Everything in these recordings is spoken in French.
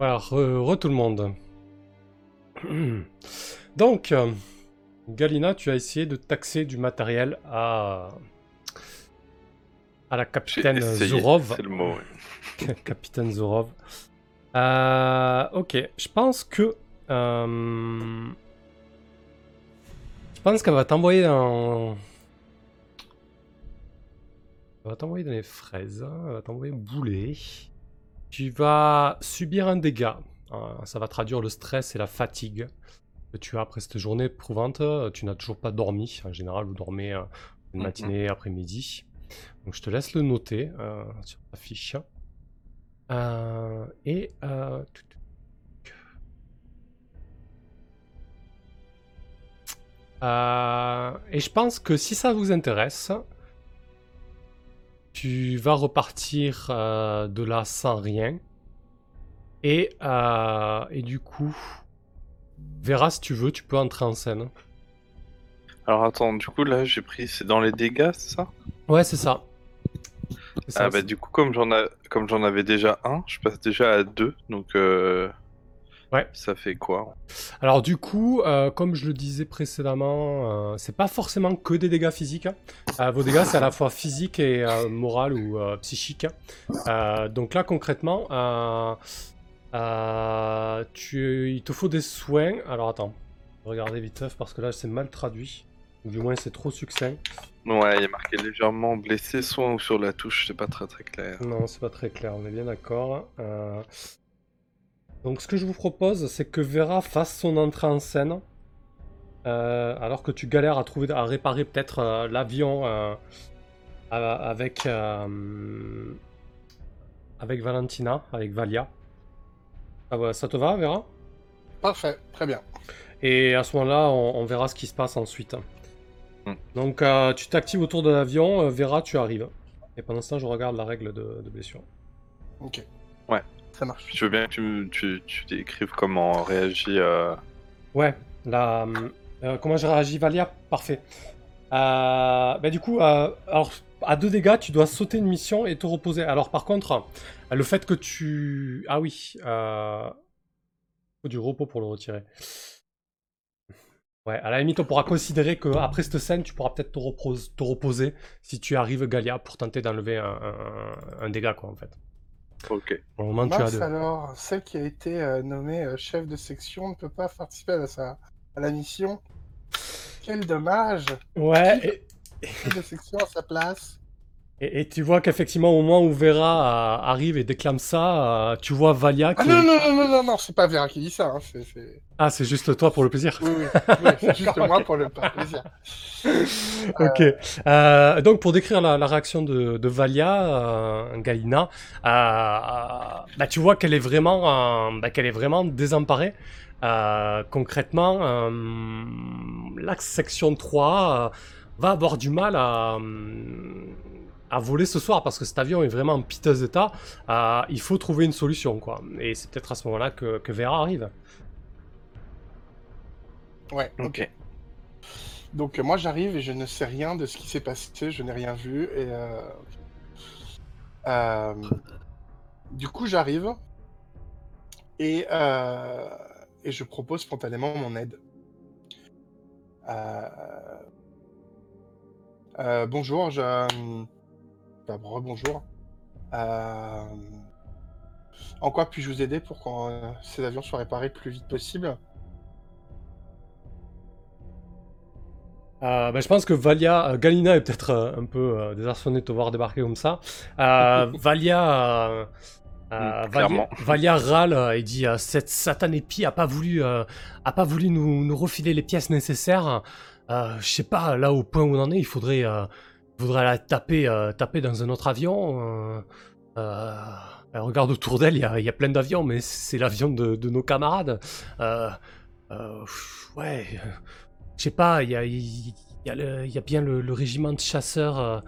Voilà, re, re tout le monde. Donc, euh, Galina, tu as essayé de taxer du matériel à, à la capitaine essayé, Zourov. C'est le mot. oui. capitaine Zorov. Euh, ok, je pense que. euh, je pense qu'elle va t'envoyer dans. Elle va t'envoyer dans les fraises. hein, Elle va t'envoyer bouler. Tu vas subir un dégât. Euh, ça va traduire le stress et la fatigue que tu as après cette journée éprouvante. Tu n'as toujours pas dormi. En général, vous dormez euh, une matinée, après-midi. Donc je te laisse le noter euh, sur ta fiche. Euh, et euh, Euh, et je pense que si ça vous intéresse, tu vas repartir euh, de là sans rien. Et, euh, et du coup, verras si tu veux, tu peux entrer en scène. Alors attends, du coup là j'ai pris, c'est dans les dégâts, c'est ça? Ouais, c'est ça. Ah bah du coup comme j'en a... comme j'en avais déjà un, je passe déjà à deux, donc euh... Ouais. ça fait quoi? Alors du coup, euh, comme je le disais précédemment, euh, c'est pas forcément que des dégâts physiques. hein. Euh, vos dégâts, c'est à la fois physique et moral ou psychique. Euh, donc là, concrètement, tu, il te faut des soins. Alors attends, regardez vite fait parce que là, c'est mal traduit. Ou du moins, c'est trop succinct. Ouais, il a marqué légèrement blessé, soin ou sur la touche, c'est pas très très clair. Non, c'est pas très clair, on est bien d'accord. Euh, Donc, ce que je vous propose, c'est que Vera fasse son entrée en scène. euh, alors que tu galères à trouver, à réparer peut-être euh, l'avion euh, avec euh, avec Valentina, avec Valia. Ah ouais, ça te va, Vera? Parfait, très bien. Et à ce moment-là, on, on verra ce qui se passe ensuite. Hmm. Donc, euh, tu t'actives autour de l'avion, euh, Vera, tu arrives. Et pendant ce temps, je regarde la règle de, de blessure. Ok. Ouais. Ça marche. Je veux bien que tu, me- tu, tu décrives comment réagit. Euh... Ouais, la, euh, comment je réagis, Valia? Parfait. Euh, bah, du coup, euh, alors, à deux dégâts, tu dois sauter une mission et te reposer. Alors, par contre, le fait que tu. Ah oui, euh... faut du repos pour le retirer. Ouais, à la limite, on pourra considérer qu'après cette scène, tu pourras peut-être te, repose- te reposer si tu arrives, Galia, pour tenter d'enlever un, un- un dégât, quoi, en fait. Ok. Le moment, tu as Mince deux. alors, celle qui a été euh, nommée euh, chef de section ne peut pas participer à, sa... à la mission. Quel dommage Ouais, et- Chef de section à sa place? Et, et tu vois qu'effectivement, au moment où Vera euh, arrive et déclame ça, euh, tu vois Valia Ah qui. non, non, non, non, non, non, c'est pas Vera qui dit ça. Hein. Ah, c'est juste toi pour le plaisir. Oui, oui, oui, c'est juste moi pour le plaisir. ok. Euh, donc, pour décrire la, la réaction de, de Valia, Galina, bah, tu vois qu'elle est vraiment, bah, qu'elle est vraiment désemparée. Concrètement, l'axe section 3 euh, va avoir du mal à, à voler ce soir parce que cet avion est vraiment en piteux état. Euh, il faut trouver une solution, quoi. Et c'est peut-être à ce moment-là que, que Vera arrive. Ouais, ok. Donc euh, moi j'arrive et je ne sais rien de ce qui s'est passé, je n'ai rien vu et euh... euh, du coup j'arrive et euh... et je propose spontanément mon aide. Euh... euh, bonjour, je bah, rebonjour. Euh... En quoi puis-je vous aider pour que euh, ces avions soient réparés le plus vite possible? Euh, ben, je pense que Valia, euh, Galina est peut-être euh, un peu désarçonnée de te voir débarquer comme ça. Valia, euh, euh, Mm, Valia, râle et dit cette satanée pie a pas voulu, a pas voulu nous, nous refiler les pièces nécessaires. Je sais pas là au point où on en est, il faudrait, faudrait la taper, euh, taper dans un autre avion. Euh, euh, elle regarde autour d'elle, il y a, il y a plein d'avions, mais c'est l'avion de, de nos camarades. Euh, euh, ouais. je sais pas, il y a, il y a y a bien le, le régiment de chasseurs euh,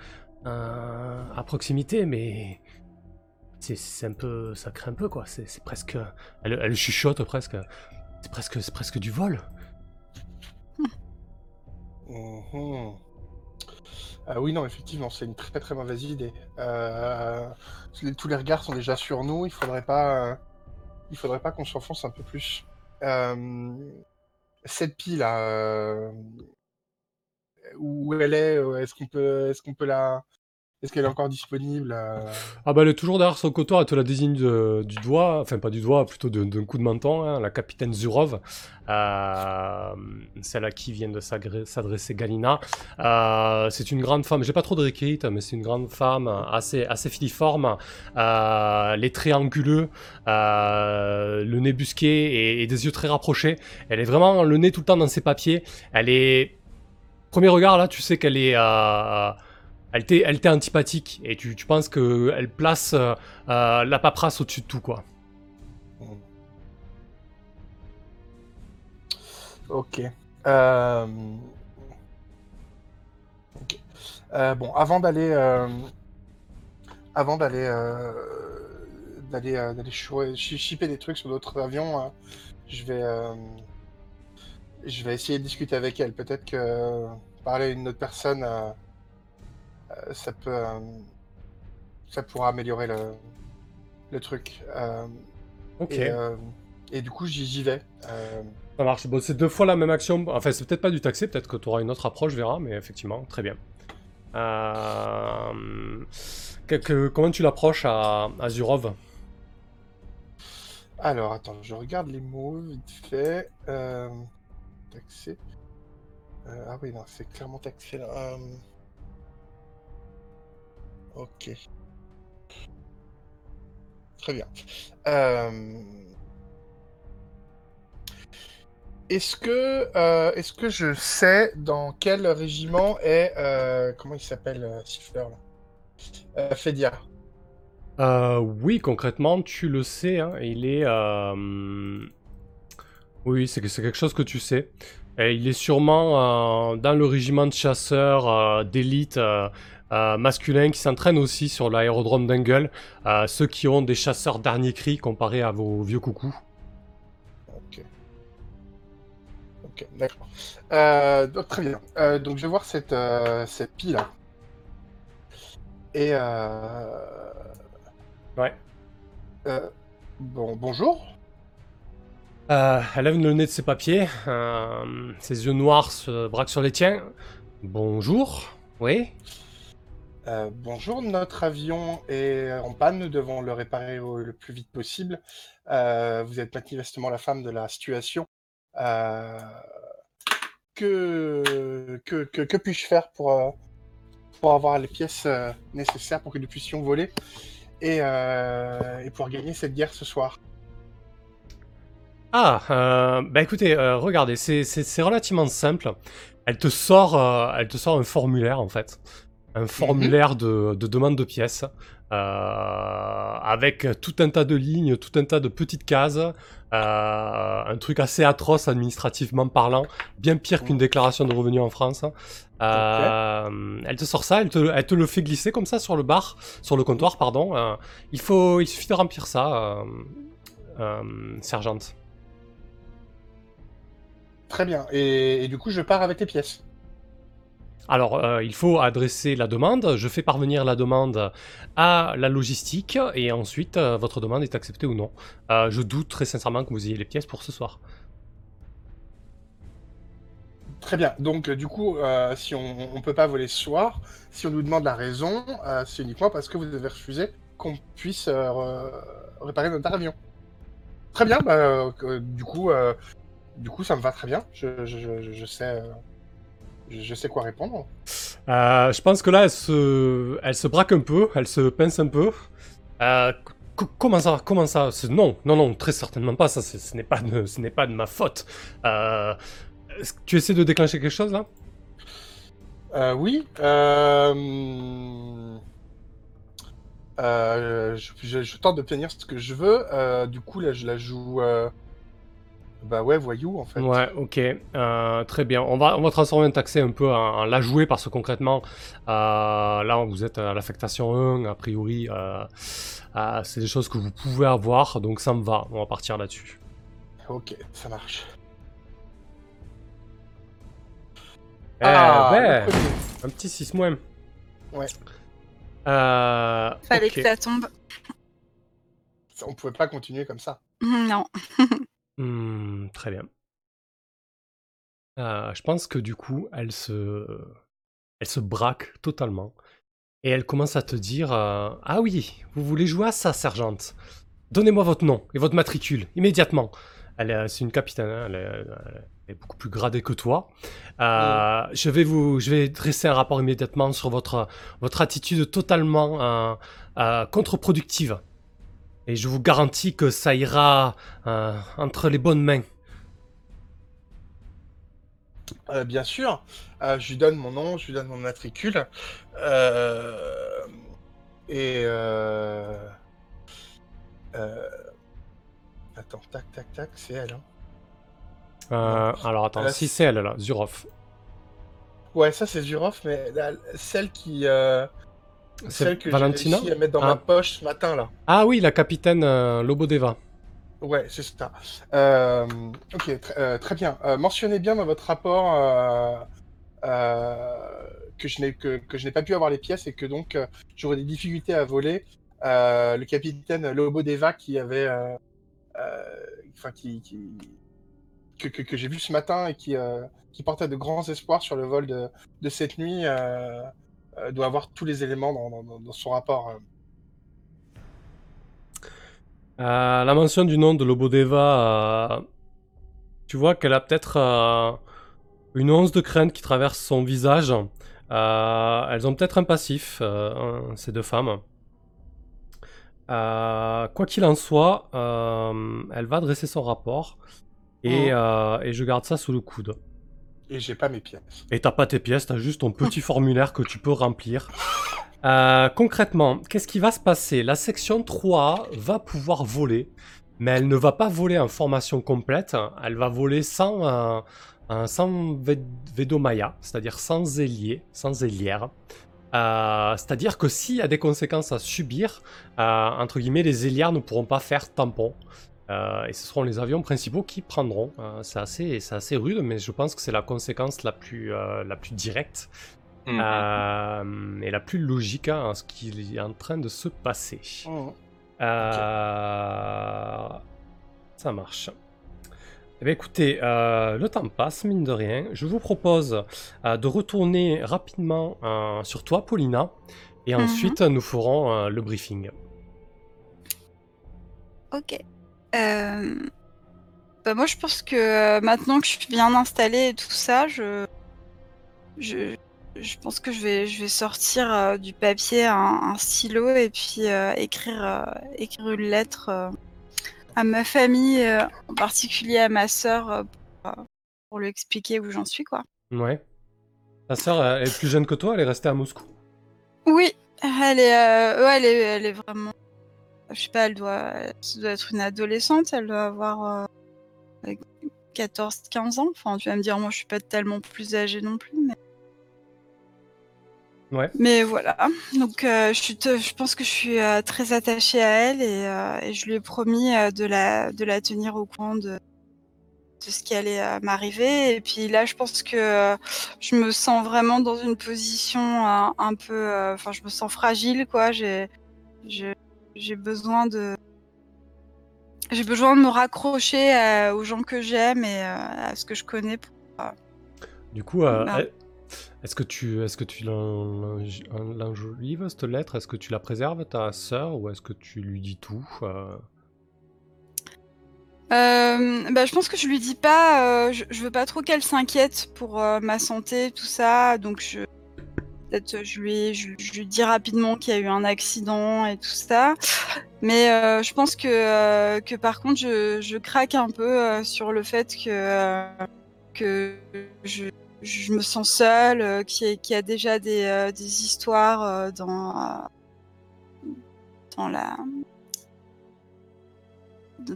euh, à proximité, mais c'est un peu, ça craint un peu quoi. C'est presque, elle, elle chuchote presque. C'est presque, c'est presque du vol. Mhm. Ah oui, non, effectivement, c'est une très très mauvaise idée. Euh, tous les regards sont déjà sur nous, il faudrait pas, euh, il faudrait pas qu'on s'enfonce un peu plus. Euh, cette pile là, euh, où elle est, euh, est-ce qu'on peut, est-ce qu'on peut la, est-ce qu'elle est encore disponible euh? Ah bah elle est toujours derrière son comptoir, elle te la désigne du doigt, enfin pas du doigt, plutôt d'un coup de menton, hein, la capitaine Zurov, euh, celle à qui vient de s'adresser Galina. Euh, c'est une grande femme, j'ai pas trop de requêtes, mais c'est une grande femme assez, assez filiforme, euh, les traits anguleux, le nez busqué et, des yeux très rapprochés. Elle est vraiment le nez tout le temps dans ses papiers. Elle est... Premier regard là, tu sais qu'elle est... elle t'est, elle antipathique et tu, tu penses qu'elle place euh, euh, la paperasse au-dessus de tout, quoi. Ok. Euh, ok. Euh, bon, avant d'aller, avant d'aller, d'aller, d'aller chipper des trucs sur d'autres avions, je vais, je vais essayer de discuter avec elle. Peut-être que parler à une autre personne, ça peut, euh, ça pourra améliorer le, le truc. Euh, Ok, et, euh, et du coup, j'y vais. Euh, ça marche. Bon, c'est deux fois la même action. Enfin, c'est peut-être pas du taxi, peut-être que tu auras une autre approche, verra, mais effectivement, très bien. Euh, que- que- comment tu l'approches à, à Zurov? Alors, attends, je regarde les mots vite fait. Euh... Taxé. Euh, ah oui, non, c'est clairement taxé là. Ok. Très bien. Euh, Est-ce que, euh, est-ce que je sais dans quel régiment est. euh, Comment il s'appelle, Siffleur là? Fedia. Oui, concrètement, tu le sais. hein, il est. Oui, c'est quelque chose que tu sais. Il est sûrement dans le régiment de chasseurs d'élite euh, euh, masculin qui s'entraînent aussi sur l'aérodrome d'Angle. euh, ceux qui ont des chasseurs dernier cri comparé à vos vieux coucous. Ok. Ok, d'accord. Euh, donc, très bien. Euh, donc, je vais voir cette, cette pile là. Et. Ouais. bon, bonjour. Elle lève le nez de ses papiers. ses yeux noirs se braquent sur les tiens. Bonjour. Oui. Euh, bonjour, notre avion est en panne. Nous devons le réparer au- le plus vite possible. Euh, vous êtes manifestement la femme de la situation. Euh, que que, puis-je faire pour, pour avoir les pièces nécessaires pour que nous puissions voler et, et pour gagner cette guerre ce soir? Ah, bah écoutez, regardez, c'est- relativement simple. Elle te sort, elle te sort un formulaire en fait, un formulaire de, de demande de pièces, euh, avec tout un tas de lignes, tout un tas de petites cases, euh, un truc assez atroce administrativement parlant, bien pire qu'une déclaration de revenus en France. Euh, Elle te sort ça, elle te, elle te le fait glisser comme ça sur le bar, sur le comptoir, pardon. Il faut, il suffit de remplir ça, sergente. Très bien. Et, et du coup, je pars avec les pièces. Alors, euh, il faut adresser la demande. Je fais parvenir la demande à la logistique et ensuite, euh, votre demande est acceptée ou non. Euh, je doute très sincèrement que vous ayez les pièces pour ce soir. Très bien. Donc, du coup, si on ne peut pas voler ce soir, si on nous demande la raison, c'est uniquement parce que vous avez refusé qu'on puisse re- réparer notre avion. Très bien. Bah, du coup, du coup, ça me va très bien. Je, sais, je, sais quoi répondre. Euh, je pense que là, elle se, elle se braque un peu, elle se pince un peu. Euh, c- comment ça Comment ça C'est- Non, non, non, très certainement pas. Ça, c'est- ce n'est pas, de- ce n'est pas de ma faute. Euh, tu essaies de déclencher quelque chose là? Euh, oui. euh, euh, je, je- je tente d'obtenir ce que je veux. Euh, du coup, là, je la joue. Bah ouais, voyou en fait. Ouais, ok, euh, très bien. On va, on va transformer un taxé un peu en, en la jouer parce que concrètement, euh, là vous êtes à l'affectation 1, a priori, euh, euh, c'est des choses que vous pouvez avoir, donc ça me va, on va partir là-dessus. Ok, ça marche. Eh Ah, ben, premier. un petit 6 moins. Ouais. Euh, Fallait ok. que ça tombe. on pouvait pas continuer comme ça. Non. Hmm, très bien. Euh, je pense que du coup, elle se, elle se braque totalement. Et elle commence à te dire euh, Ah oui, vous voulez jouer à ça, sergente Donnez-moi votre nom et votre matricule, immédiatement. Elle est, c'est une capitaine, hein, elle, est, elle est beaucoup plus gradée que toi. Euh, je, vais vous, je vais dresser un rapport immédiatement sur votre, votre attitude totalement euh, contre-productive. Et je vous garantis que ça ira euh, entre les bonnes mains. Euh, bien sûr, euh, je lui donne mon nom, je lui donne mon matricule. Et. Attends, tac, tac, tac, c'est elle. Hein. Alors attends, Là, si c'est elle là, Zurov. Ouais, ça c'est Zurov, mais celle qui. Celle que j'ai réussi à mettre dans Ah. ma poche ce matin là. Ah oui, la capitaine euh, Lobodeva. Ouais, c'est ça. Euh, ok, tr- euh, très bien. Euh, mentionnez bien dans votre rapport que je n'ai que, que je n'ai pas pu avoir les pièces et que donc j'aurais des difficultés à voler. Le capitaine Lobodeva qui avait, enfin qui, qui- que, que, que j'ai vu ce matin et qui euh, qui portait de grands espoirs sur le vol de, de cette nuit euh, doit avoir tous les éléments dans, dans- dans- dans son rapport. euh. Euh, la mention du nom de Lobodeva, euh, tu vois qu'elle a peut-être euh, une once de crainte qui traverse son visage. Euh, elles ont peut-être un passif, euh, ces deux femmes. Euh, quoi qu'il en soit, euh, elle va dresser son rapport et, euh, et je garde ça sous le coude. Et j'ai pas mes pièces. Et t'as pas tes pièces, t'as juste ton petit formulaire que tu peux remplir. Euh, concrètement, qu'est-ce qui va se passer? La section 3 va pouvoir voler, mais elle ne va pas voler en formation complète, elle va voler sans, euh, un- sans Ved- Vedomaya, c'est-à-dire sans ailier, sans ailière. Euh, c'est-à-dire que s'il y a des conséquences à subir, euh, entre guillemets, les ailières ne pourront pas faire tampon. Euh, et ce seront les avions principaux qui prendront. Euh, c'est assez, c'est assez rude, mais je pense que c'est la conséquence la plus, euh, la plus directe Mhm. euh, et la plus logique hein, à ce qui est en train de se passer. Euh, Ça marche. Eh bien, écoutez, euh, le temps passe, mine de rien. Je vous propose euh, de retourner rapidement euh, sur toi, Paulina, et Mhm. ensuite nous ferons euh, le briefing. Ok. Euh, bah, moi, je pense que euh, maintenant que je suis bien installée et tout ça, je, je, je pense que je vais, je vais sortir euh, du papier un, un stylo et puis euh, écrire, écrire une lettre à ma famille, en particulier à ma sœur, pour, pour lui expliquer où j'en suis, quoi. Ouais. Ta sœur, est plus jeune que toi, elle est restée à Moscou? Oui, elle est, ouais, elle est, elle est vraiment. Je sais pas, elle doit, elle doit être une adolescente, elle doit avoir euh, 14-15 ans. Enfin, tu vas me dire, moi, je suis pas tellement plus âgée non plus, mais. Ouais. Mais voilà. Donc, euh, je, suis te- je pense que je suis euh, très attachée à elle et, euh, et je lui ai promis de, la, de la tenir au courant de, de ce qui allait m'arriver. Et puis là, je pense que euh, je me sens vraiment dans une position euh, un peu. euh, Enfin, je me sens fragile, quoi. J'ai je- j'ai besoin de. J'ai besoin de me raccrocher euh, aux gens que j'aime et euh, à ce que je connais. pour- Du coup, euh, Ah. elle- est-ce que tu, est-ce que tu cette lettre Est-ce que tu la préserves ta sœur ou est-ce que tu lui dis tout euh? Euh, bah, je pense que je lui dis pas. euh, je, je veux pas trop qu'elle s'inquiète pour ma santé, tout ça. Donc je peut-être je lui dis rapidement qu'il y a eu un accident et tout ça. Mais euh, je pense que euh, que par contre je, craque un peu euh, sur le fait que je me sens seule, qu'il y, a- déjà des, histoires dans la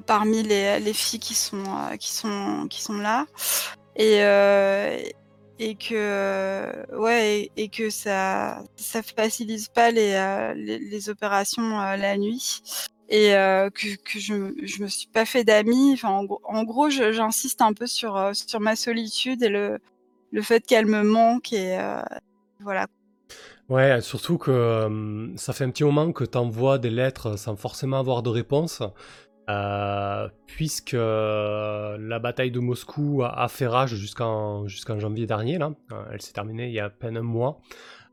parmi les, les filles qui sont qui sont là et et que euh, ouais et, que ça ça facilite pas les euh, les, opérations euh, la nuit. Et que, que je je me suis pas fait d'amis. En, gros- j'insiste un peu sur sur ma solitude et le le fait qu'elle me manque et voilà. Ouais, surtout que ça fait un petit moment que tu envoies des lettres sans forcément avoir de réponse, euh, puisque euh, la bataille de Moscou a, fait rage jusqu'en janvier dernier. Là. Euh, Elle s'est terminée il y a à peine un mois.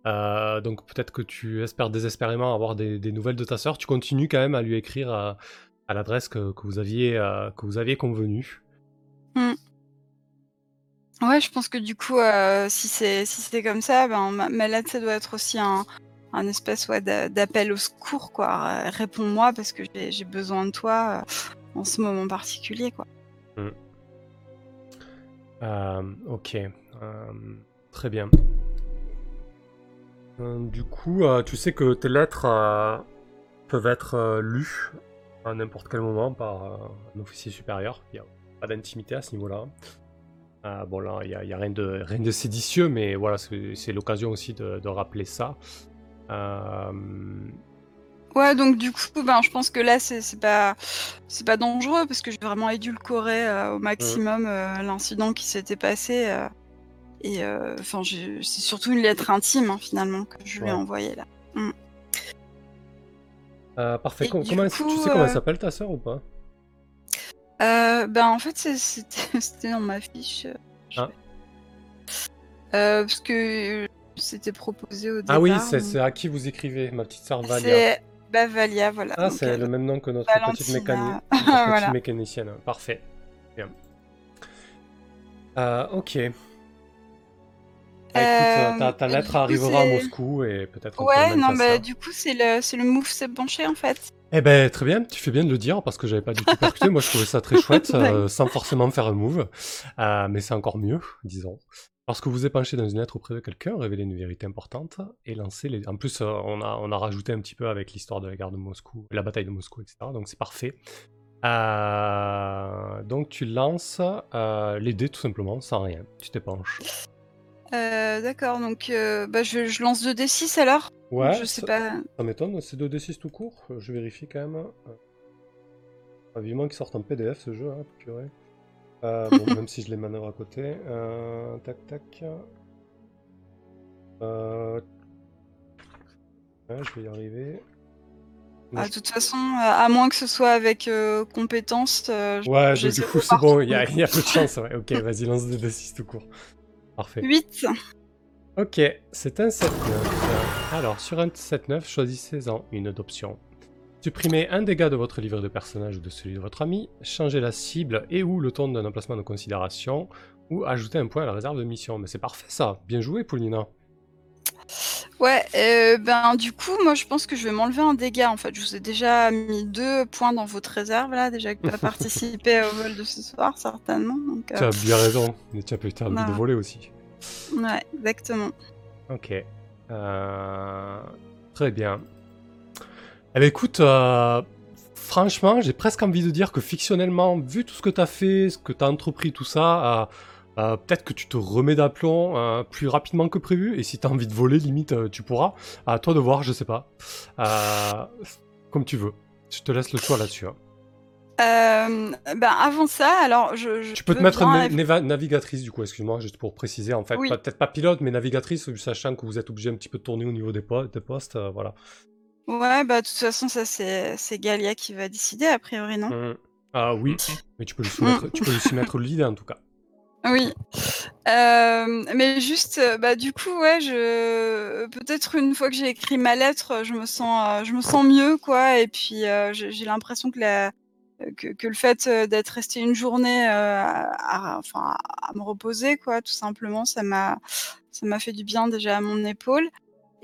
Donc peut-être que tu espères désespérément avoir des, nouvelles de ta sœur. Tu continues quand même à lui écrire à, l'adresse que, vous aviez que vous aviez convenue. Ouais, je pense que du coup, si c'est si comme ça, ben ma lettre ça doit être aussi un, un espèce ouais, d'a- d'appel au secours quoi. Euh, Réponds-moi parce que j'ai besoin de toi euh, en ce moment particulier quoi. Euh, ok, très bien. Du coup, tu sais que tes lettres peuvent être lues à n'importe quel moment par un officier supérieur. Il n'y a pas d'intimité à ce niveau-là. Bon, là, il n'y a, rien, de, rien de séditieux, mais voilà, c'est l'occasion aussi de rappeler ça. Euh, Ouais, donc du coup, ben je pense que là c'est pas c'est pas dangereux parce que j'ai vraiment édulcoré euh, au maximum euh, l'incident qui s'était passé. euh, et enfin, c'est surtout une lettre intime hein, finalement que je lui ai Ouais. envoyée là. euh, parfait. Com- comment, coup, tu sais comment elle s'appelle ta sœur ou pas? Ben en fait c'était dans ma fiche. Ah. parce que c'était proposé au départ. Ah oui, c'est à qui vous écrivez, ma petite sœur Valia. C'est bah, Valia, voilà. Ah, c'est euh, le même nom que notre petite, Valentina. mécani- notre petite Voilà. mécanicienne. Parfait. Bien. Euh, ok. Bah, écoute, Euh, ta, ta et lettre arrivera à Moscou et peut-être. Ouais, non, bah ça. du coup c'est le c'est le move s'est penché en fait. Eh ben, très bien, tu fais bien de le dire parce que j'avais pas du tout percuté. Moi, je trouvais ça très chouette, euh, sans forcément faire un move. Euh, mais c'est encore mieux, disons. Lorsque vous épanchez dans une lettre auprès de quelqu'un, révélez une vérité importante et lancez les. En plus, euh, on, a, on a rajouté un petit peu avec l'histoire de la guerre de Moscou, la bataille de Moscou, etc. Donc c'est parfait. Euh, donc tu lances euh, les dés tout simplement, sans rien. Tu t'épanches. Euh, D'accord, donc bah, je, je lance 2d6 alors? Ouais, je sais ça, pas. ça m'étonne, c'est 2d6 tout court. Je vérifie quand même. Euh, vivement qu'il sorte en PDF ce jeu, hein, purée. Euh, bon, même si je les manœuvre à côté. Euh, tac, tac. Euh... Ouais, je vais y arriver. Ah, de toute façon, euh, à moins que ce soit avec compétence. Ouais, donc, du coup, c'est bon, il y, a y a peu de chance. Ouais. Ok, vas-y, lance 2d6 tout court. Parfait. 8. Ok, c'est un 7-9. Alors, sur un 7-9, choisissez-en une d'option. Supprimez un dégât de votre livret de personnage ou de celui de votre ami, changez la cible et ou le ton d'un emplacement de considération, ou ajoutez un point à la réserve de mission. Mais c'est parfait ça, bien joué Paulina. Ouais, euh, ben du coup, moi je pense que je vais m'enlever un dégât en fait. Je vous ai déjà mis deux points dans votre réserve là, déjà que tu as participé au vol de ce soir certainement. Donc, Tu euh, as bien raison, mais tu as peut-être envie de voler aussi. ouais, exactement. Ok. Euh, Très bien. Eh ben écoute, euh, franchement, j'ai presque envie de dire que fictionnellement, vu tout ce que tu as fait, ce que tu as entrepris, tout ça, euh, euh, peut-être que tu te remets d'aplomb plus rapidement que prévu. Et si tu as envie de voler, limite, tu pourras. À toi de voir, je sais pas. Comme tu veux. Je te laisse le choix là-dessus. hein. Euh, ben avant ça, alors je. je Tu peux te mettre bien na- navigatrice, du coup, excuse-moi, juste pour préciser, en fait. Oui. Peut-être pas pilote, mais navigatrice, sachant que vous êtes obligé un petit peu de tourner au niveau des, po- des postes. euh, voilà. Ouais, bah de toute façon, ça c'est c'est Galia qui va décider a priori, non? Mm. Ah oui, mais tu peux lui soumettre, tu peux lui soumettre l'idée en tout cas. Oui. Euh, mais juste, euh, bah du coup, ouais, je peut-être une fois que j'ai écrit ma lettre, je me sens, euh, je me sens mieux, quoi. Et puis euh, j'ai l'impression que la que, que le fait euh, d'être resté une journée, euh, à, à- enfin, à me reposer, quoi, tout simplement, ça m'a, ça m'a fait du bien déjà à mon épaule.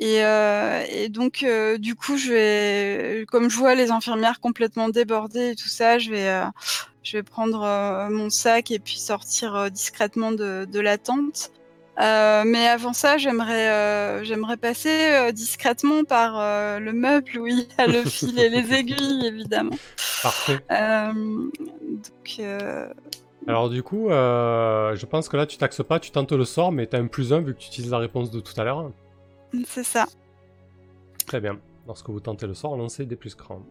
Et, euh, et donc, euh, du coup, je vais, comme je vois les infirmières complètement débordées et tout ça, je vais, euh, je vais prendre mon sac et puis sortir discrètement de, de la tente. Mais avant ça, j'aimerais, j'aimerais passer discrètement par le meuble où il y a le fil et les aiguilles, évidemment. Parfait. Donc, Alors du coup, je pense que là tu taxes pas, tu tentes le sort, mais t'as un plus un vu que tu utilises la réponse de tout à l'heure. C'est ça. Très bien. Lorsque vous tentez le sort, lancez des plus grands.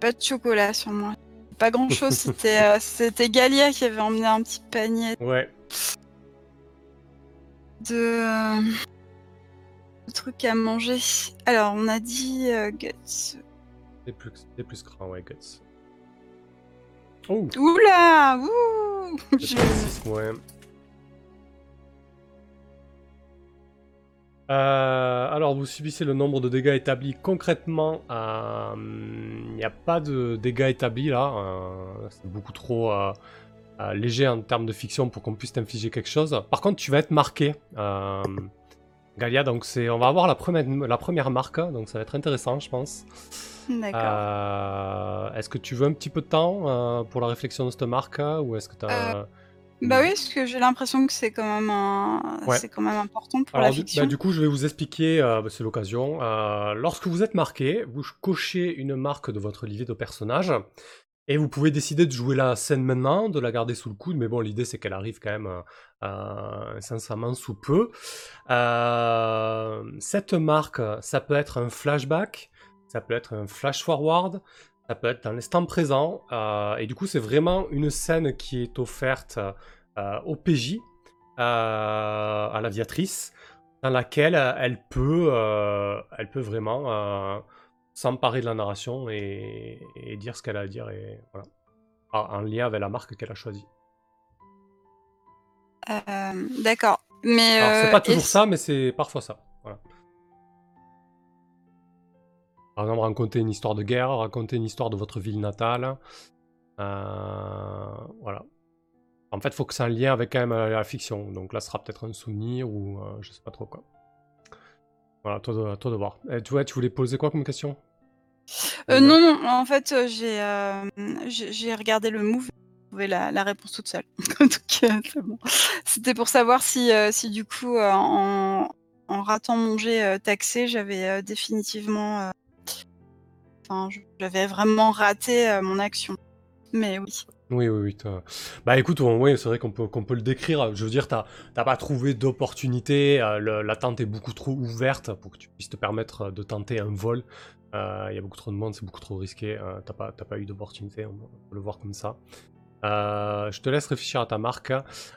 Pas de chocolat sur moi. Pas grand chose. C'était, euh, c'était Galia qui avait emmené un petit panier Ouais. de, euh, de trucs à manger. Alors, on a dit euh, guts. C'est plus, c'est plus grand, ouais, Guts. Oh Oula Ouh Je- Euh, alors, vous subissez le nombre de dégâts établis concrètement. euh, Il n'y a pas de dégâts établis là. euh, c'est beaucoup trop léger en termes de fiction pour qu'on puisse t'infliger quelque chose. Par contre, tu vas être marqué. Galia, donc c'est, on va avoir la première, la première marque, donc ça va être intéressant, je pense. D'accord. Est-ce que tu veux un petit peu de temps pour la réflexion de cette marque ou est-ce que tu as... Bah oui, parce que j'ai l'impression que c'est quand même un... Ouais. c'est quand même important pour Alors, la du, fiction. bah, du coup, je vais vous expliquer, euh, bah, c'est l'occasion. Euh, lorsque vous êtes marqué, vous cochez une marque de votre livret de personnage et vous pouvez décider de jouer la scène maintenant, de la garder sous le coude, mais bon, l'idée c'est qu'elle arrive quand même euh, euh, sincèrement sous peu. Euh, cette marque, ça peut être un flashback, ça peut être un flash forward, ça peut être dans l'instant présent, euh, et du coup, c'est vraiment une scène qui est offerte euh, au PJ, euh, à l'aviatrice, dans laquelle elle peut, elle peut vraiment s'emparer de la narration et, et dire ce qu'elle a à dire, et voilà. En- en lien avec la marque qu'elle a choisie. D'accord. Mais Alors, c'est pas toujours ça, mais c'est parfois ça. Par exemple, raconter une histoire de guerre, raconter une histoire de votre ville natale. Euh, voilà. En fait, il faut que c'est un lien avec quand même la fiction. Donc là, ce sera peut-être un souvenir ou euh, je sais pas trop quoi. Voilà, toi de, toi de voir. Tu vois, tu voulais poser quoi comme question? Euh, non, non, en fait, euh, j'ai euh, regardé le move, j'ai trouvé la, la réponse toute seule. Bon. C'était pour savoir si, si du coup, en, en ratant mon jet taxé, j'avais définitivement. Euh, Enfin, j'avais vraiment raté euh, mon action. Mais oui. Oui, oui, oui. Bah écoute, on- oui, c'est vrai qu'on peut, qu'on peut le décrire. Je veux dire, t'as t'as pas trouvé d'opportunité. euh, la tente est beaucoup trop ouverte pour que tu puisses te permettre de tenter un vol. Euh, Il y a beaucoup trop de monde, c'est beaucoup trop risqué. euh, t'as pas, t'as pas eu d'opportunité, on peut le voir comme ça. Euh, je te laisse réfléchir à ta marque.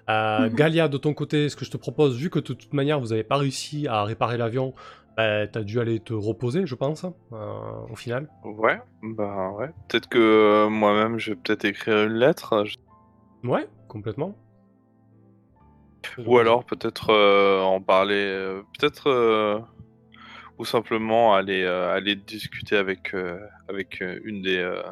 Euh, Mhm. Galia, de ton côté, ce que je te propose, vu que de toute manière vous n'avez pas réussi à réparer l'avion, bah, t'as dû aller te reposer, je pense, euh, au final. Ouais, bah ouais. Peut-être que euh, moi-même, je vais peut-être écrire une lettre. je- Ouais, complètement. Ou alors peut-être euh, en parler. euh, peut-être. euh, ou simplement aller, aller discuter avec, euh, avec une, des, euh,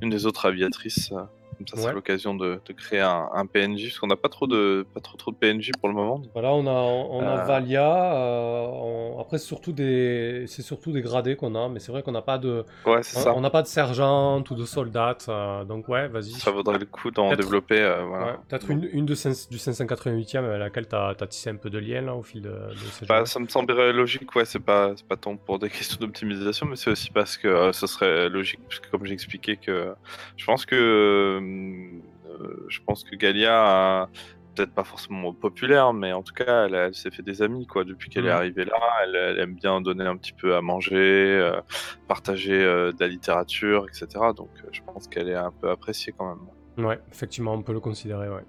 une des autres aviatrices. Comme ça, Ouais. c'est l'occasion de, de créer un, un PNJ. Parce qu'on n'a pas trop de pas trop, trop de PNJ pour le moment. Voilà, on a, on a Euh. Valia. euh, on- Après, c'est surtout des, c'est surtout des gradés qu'on a, mais c'est vrai qu'on n'a pas de, Ouais, on n'a pas de sergent ou de soldat. euh, donc ouais, vas-y. Ça vaudrait le coup d'en développer. voilà. Ouais, Peut-être une, une de du 588e avec laquelle tu as, tissé un peu de lien là, au fil de, de ces Bah, ça me semblerait logique, ouais, c'est pas, pas tant pour des questions d'optimisation, mais c'est aussi parce que ce serait logique, puisque comme j'ai expliqué que je pense que je pense que Galia, a- peut-être pas forcément populaire, mais en tout cas, elle, s'est fait des amis, quoi, depuis qu'elle est Mhm. arrivée là. Elle, elle aime bien donner un petit peu à manger, euh, partager euh, de la littérature, etc. Donc, euh, je pense qu'elle est un peu appréciée quand même. Ouais, effectivement, on peut le considérer, ouais.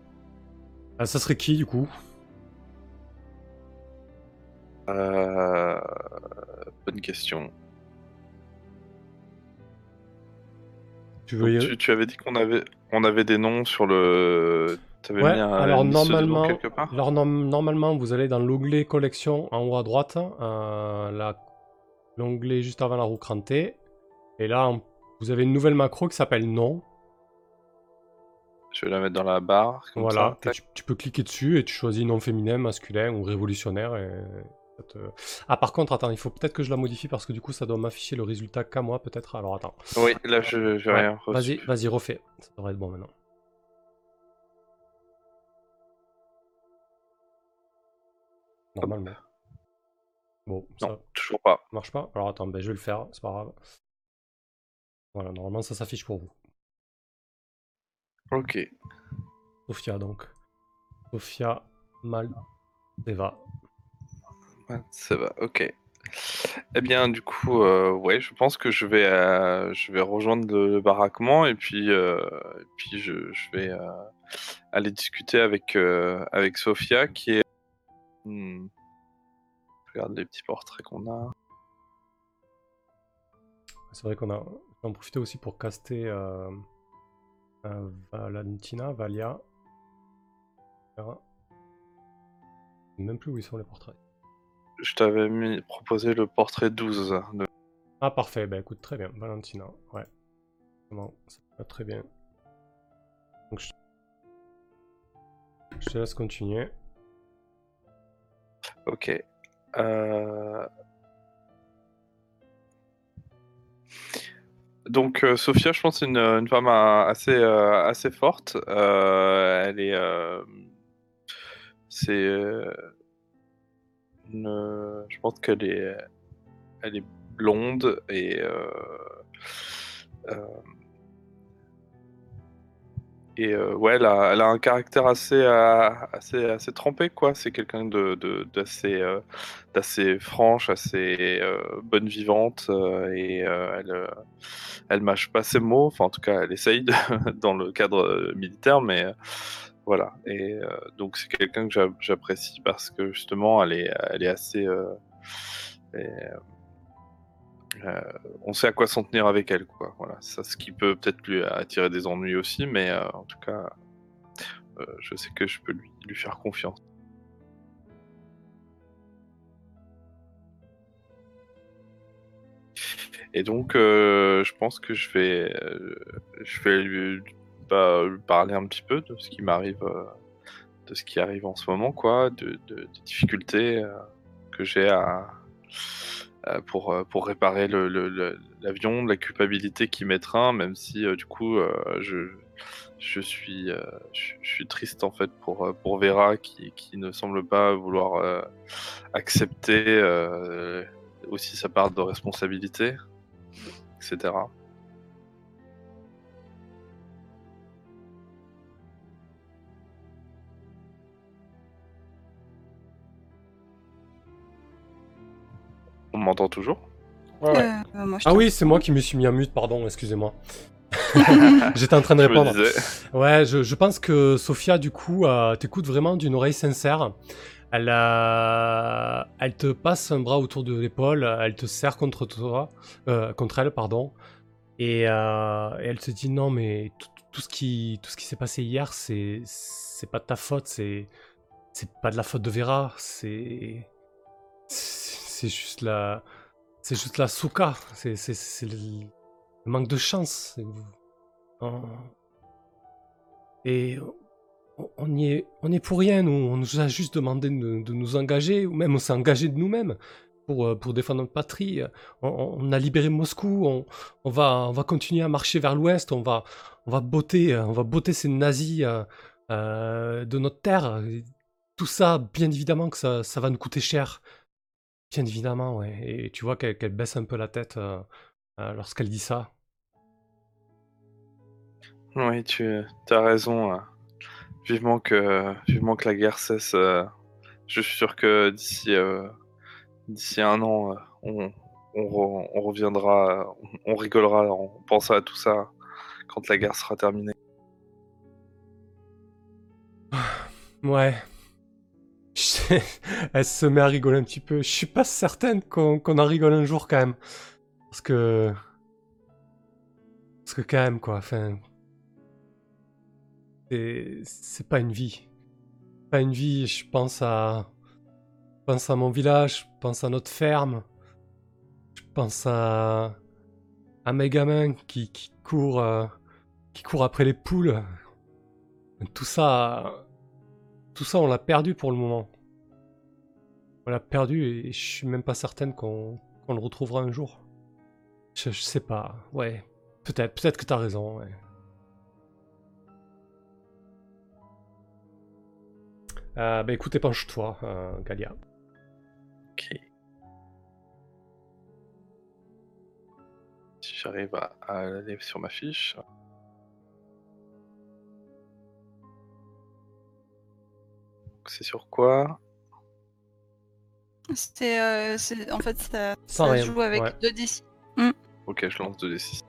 Ah, ça serait qui du coup? Euh, bonne question. Tu veux Donc, y- tu, tu avais dit qu'on avait, on avait des noms sur le. T'avais Ouais, mis un alors normalement, quelque part alors, norm- normalement, vous allez dans l'onglet collection en haut à droite, euh, la- l'onglet juste avant la roue crantée, et là, vous avez une nouvelle macro qui s'appelle nom. Je vais la mettre dans la barre. Comme Voilà, ça. tu, tu peux cliquer dessus et tu choisis nom féminin, masculin ou révolutionnaire. Et te- Ah, par contre, attends, il faut peut-être que je la modifie parce que du coup, ça doit m'afficher le résultat qu'à moi, peut-être. Alors, attends. Oui, là, je j'ai Ouais, rien. Vas-y, vas-y, refais. Ça devrait être bon maintenant. Normalement. Bon, ça Non, toujours pas. marche pas. Alors attends, ben, je vais le faire, c'est pas grave. Voilà, normalement ça s'affiche pour vous. Ok. Sofia donc. Sofia Maldeva. Ça va, ok. Eh bien, du coup, euh, ouais, je pense que je vais, euh, je vais rejoindre le, baraquement et puis, euh, puis je, je vais aller discuter avec, avec Sophia qui est. Hmm. Regarde les petits portraits qu'on a. C'est vrai qu'on a. J'en profité aussi pour caster Valentina, Valia. Je sais Même plus où ils sont les portraits. Je t'avais mis proposé le portrait 12. de- Ah parfait, bah écoute, très bien, Valentina, ouais. Bon, ça va très bien. Donc je... je te laisse continuer. Ok. Euh, Donc euh, Sophia, je pense, c'est une, une femme euh, assez, euh, assez forte. Elle est, c'est, une- je pense qu'elle est, elle est blonde et euh, euh, et euh, ouais, elle a, un caractère assez, euh, assez, assez trempé, quoi. C'est quelqu'un de, de- d'assez, euh, d'assez franche, assez euh, bonne vivante, euh, et euh, elle, euh, mâche pas ses mots. Enfin, en tout cas, elle essaye de- dans le cadre euh, militaire, mais euh, voilà. Et euh, donc, c'est quelqu'un que j'a- j'apprécie parce que justement, elle est, elle est assez. euh, euh, on sait à quoi s'en tenir avec elle, quoi. Voilà, ça, ce qui peut peut-être lui attirer des ennuis aussi, mais en tout cas, je sais que je peux lui, lui faire confiance. Et donc, je pense que je vais, je vais lui, lui parler un petit peu de ce qui m'arrive, euh, de ce qui arrive en ce moment, quoi, de, de- des difficultés euh, que j'ai à, euh, pour, euh, réparer l'avion, de la culpabilité qui m'étreint, même si euh, du coup euh, je, suis, euh, triste en fait pour, euh, Vera qui, ne semble pas vouloir euh, accepter euh, aussi sa part de responsabilité, etc. On m'entend toujours Ouais, ouais. Euh, moi, je Ah oui, c'est moi qui me suis mis en mute, pardon, excusez-moi. J'étais en train de répondre. Ouais, je, je pense que Sophia, du coup, euh, t'écoute vraiment d'une oreille sincère. Elle, euh, elle te passe un bras autour de l'épaule, elle te serre contre toi, euh, contre elle, pardon. Et, euh, et elle te dit non, mais tout, tout ce qui, tout ce qui s'est passé hier, c'est, c'est pas de ta faute, c'est, c'est pas de la faute de Vera, c'est, c'est juste la, c'est juste la souka, c'est, le, manque de chance. Et on- y est, on est pour rien, nous. On nous a juste demandé de, nous engager, ou même on s'est engagé de nous-mêmes pour, euh, défendre notre patrie. On, a libéré Moscou, on, va, on va continuer à marcher vers l'ouest, on va, on va botter, euh, on va botter ces nazis euh, de notre terre. Tout ça, bien évidemment que ça, ça va nous coûter cher. Bien évidemment, ouais. Et tu vois qu'elle baisse un peu la tête euh, euh, lorsqu'elle dit ça. Oui, tu as raison. euh. Vivement que, vivement que la guerre cesse. euh. Je suis sûr que d'ici d'ici un an, on, on, re- on reviendra, on, on rigolera en pensant à tout ça quand la guerre sera terminée. Ouais. Elle se met à rigoler un petit peu. Je suis pas certaine qu'on en rigole un jour quand même. Parce que. Parce que quand même, quoi. Enfin. C'est c'est pas une vie. Pas une vie. Je pense à. Je pense à mon village. Je pense à notre ferme. Je pense à. À mes gamins qui, qui courent. euh, qui courent après les poules. Tout ça. Tout ça, on l'a perdu pour le moment. On l'a perdu et je suis même pas certaine qu'on le retrouvera un jour. Je, sais pas, ouais. Peut-être, peut-être que t'as raison, ouais. Euh, bah écoute, épanche-toi, euh, Galia. Ok. Si j'arrive à, aller sur ma fiche. C'est sur quoi? C'était, euh, c'est- en fait, ça, Sans ça rien, joue avec ouais. 2 d Ok, je lance 2d6.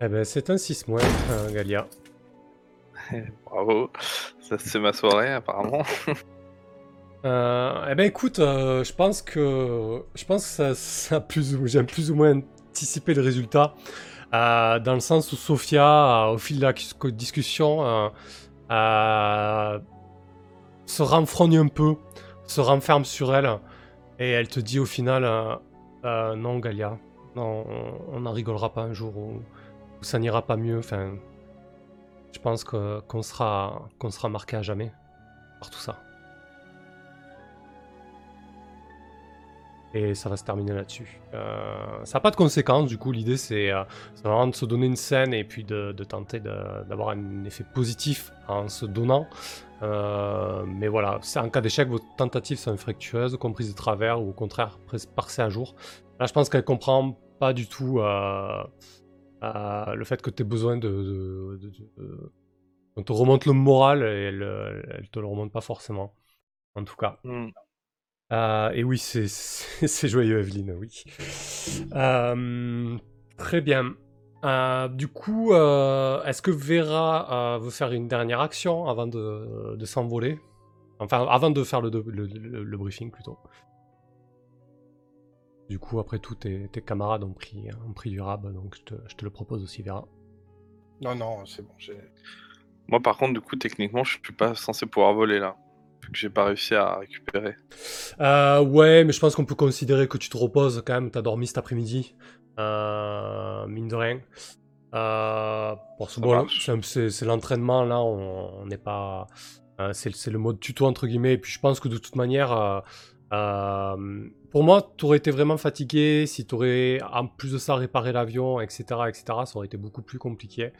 Eh ben, c'est un 6 moins, euh, Galia. Bravo. Ça, c'est ma soirée, apparemment. Euh, eh ben écoute, euh, je pense que je pense que ça, ça plus ou- j'aime plus ou moins anticiper le résultat euh, dans le sens où Sophia, euh, au fil de la cus- discussion, euh, se renfrogne un peu, se renferme sur elle et elle te dit au final non Galia, non, on- n'en rigolera pas un jour où, ça n'ira pas mieux. Enfin, je pense qu'on sera qu'on sera marqué à jamais par tout ça. Et ça va se terminer là-dessus. Euh, ça n'a pas de conséquences, du coup, l'idée c'est euh, c'est vraiment de se donner une scène et puis de, tenter d'avoir un effet positif en se donnant. Euh, mais voilà, en cas d'échec, vos tentatives sont infructueuses, comprises de travers ou au contraire passées à jour. Là, je pense qu'elle comprend pas du tout le fait que tu aies besoin de- On te remonte le moral et elle, elle te le remonte pas forcément. En tout cas. Hmm. Euh, et oui, c'est- joyeux, Evelyne, oui. Euh, très bien. Euh, du coup, euh, est-ce que Vera euh, veut faire une dernière action avant de, de s'envoler? Enfin, avant de faire le, le- le- le briefing, plutôt. Du coup, après tout, tes, tes camarades ont pris, ont pris du rab, donc je te, je te le propose aussi, Vera. Non, non, c'est bon. Moi, par contre, du coup, techniquement, je suis pas censé pouvoir voler là. Que j'ai pas réussi à récupérer. Euh, ouais, mais je pense qu'on peut considérer que tu te reposes quand même. T'as dormi cet après-midi, euh, mine de rien. Euh, parce bon, c'est l'entraînement là, on n'est pas. euh, c'est le mode tuto entre guillemets. Et puis je pense que de toute manière, euh, pour moi, t'aurais été vraiment fatigué si t'aurais en plus de ça réparé l'avion, etc., etc. Ça aurait été beaucoup plus compliqué.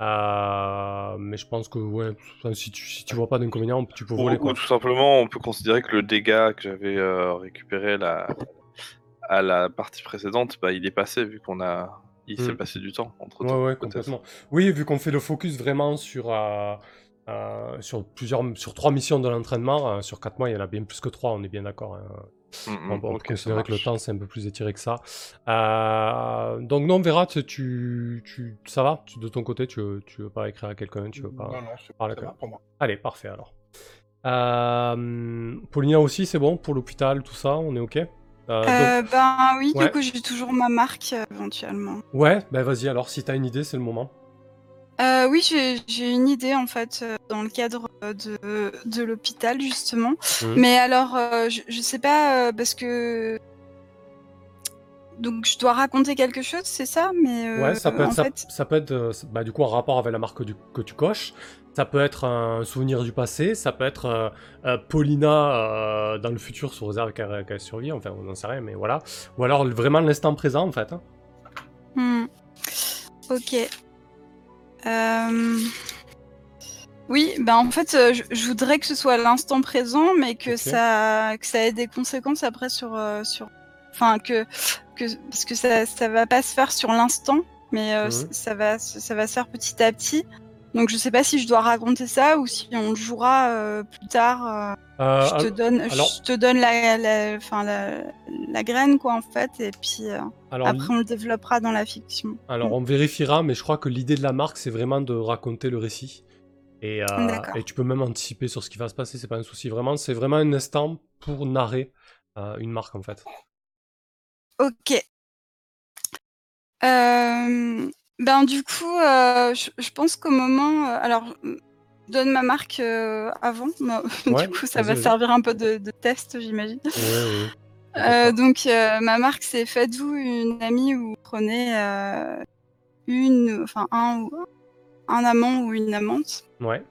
Euh, mais je pense que ouais, si tu si tu vois pas d'inconvénient, tu peux Ou, voler ou quoi. tout simplement, on peut considérer que le dégât que j'avais euh, récupéré la... à la partie précédente, bah, il est passé vu qu'on a. Il s'est Mm. passé du temps entre Ouais, temps. ouais, complètement. Oui, vu qu'on fait le focus vraiment sur, euh, sur plusieurs, sur trois missions de l'entraînement, sur quatre mois, il y en a bien plus que trois, on est bien d'accord. hein. Mm, On, mm, on ok, peut ça considérer que le temps c'est un peu plus étiré que ça. Euh, donc non, Vera, tu, ça va? Tu- De ton côté, tu veux, tu veux pas écrire à quelqu'un Tu veux pas Non, non, c'est Ah, ça va pour moi. Allez, parfait alors. Euh, Paulina aussi, c'est bon pour l'hôpital, tout ça, on est ok? Euh, donc- Euh, ben oui, Ouais. du coup j'ai toujours ma marque euh, éventuellement. Ouais, ben vas-y alors, si t'as une idée, c'est le moment. Euh, oui, j'ai une idée en fait euh, dans le cadre euh, de, de l'hôpital justement. Mhm. Mais alors, euh, je, je sais pas parce que donc je dois raconter quelque chose, c'est ça? Mais Ouais, ça peut être, ça, fait, ça peut être bah, du coup en rapport avec la marque du- que tu coches. Ça peut être un souvenir du passé, ça peut être Paulina dans le futur sous réserve qu'elle qu'elle survit, enfin on n'en sait rien, mais voilà. Ou alors vraiment l'instant présent en fait. hein. hmm. ok. Euh, Oui, ben en fait, euh, je, je voudrais que ce soit l'instant présent, mais que ça que ça ait des conséquences après sur euh, sur, enfin que que parce que ça ça va pas se faire sur l'instant, mais euh, Mhm. ça va ça va se faire petit à petit. Donc je sais pas si je dois raconter ça ou si on le jouera euh, plus tard. euh, Euh, je te donne, alors- je te donne la, la, la, la graine quoi en fait, et puis euh, alors, après on le développera dans la fiction. alors on vérifiera, mais je crois que l'idée de la marque c'est vraiment de raconter le récit. Et, tu peux même anticiper sur ce qui va se passer, c'est pas un souci. Vraiment, c'est vraiment un instant pour narrer une marque en fait. Ok. Euh, ben du coup, euh, je, je pense qu'au moment, euh, alors, je donne ma marque euh, avant. mais, Ouais, du coup, ça va servir un peu de, de test, j'imagine. Ouais, ouais. Euh, donc, ma marque, c'est faites-vous une amie ou prenez une, enfin un ou un amant ou une amante. Ouais.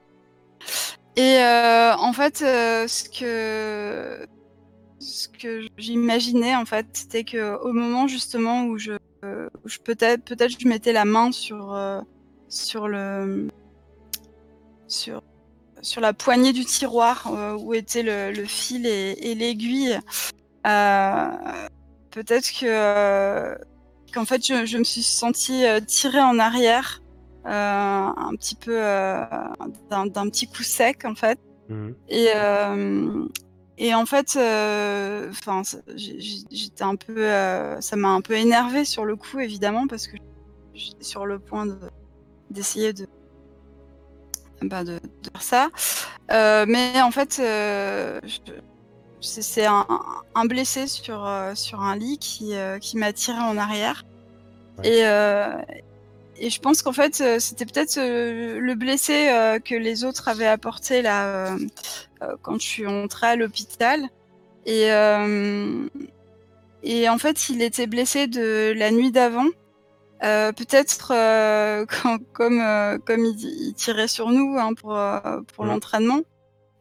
Et en fait, ce que ce que j'imaginais en fait, c'était que au moment justement où je, je peut-être peut-être je mettais la main sur euh, sur le sur sur la poignée du tiroir euh, où était le, le fil et, et l'aiguille. euh, peut-être que euh, qu'en fait je, je me suis sentie euh, tirée en arrière euh, un petit peu euh, d'un petit coup sec en fait. Et, euh, et en fait, euh, enfin, j'étais un peu, euh, ça m'a un peu énervé sur le coup, évidemment, parce que j'étais sur le point de- d'essayer de, bah, de, de faire ça. Euh, mais en fait, euh, c'est un, un blessé sur, euh, sur un lit qui, euh, qui m'a tiré en arrière. Ouais. Et, euh, et je pense qu'en fait, c'était peut-être le blessé euh, que les autres avaient apporté là quand je suis entrée à l'hôpital. Et, euh, et en fait, il était blessé de la nuit d'avant. Euh, peut-être euh, comme euh, comme il, il tirait sur nous hein, pour euh, pour l'entraînement,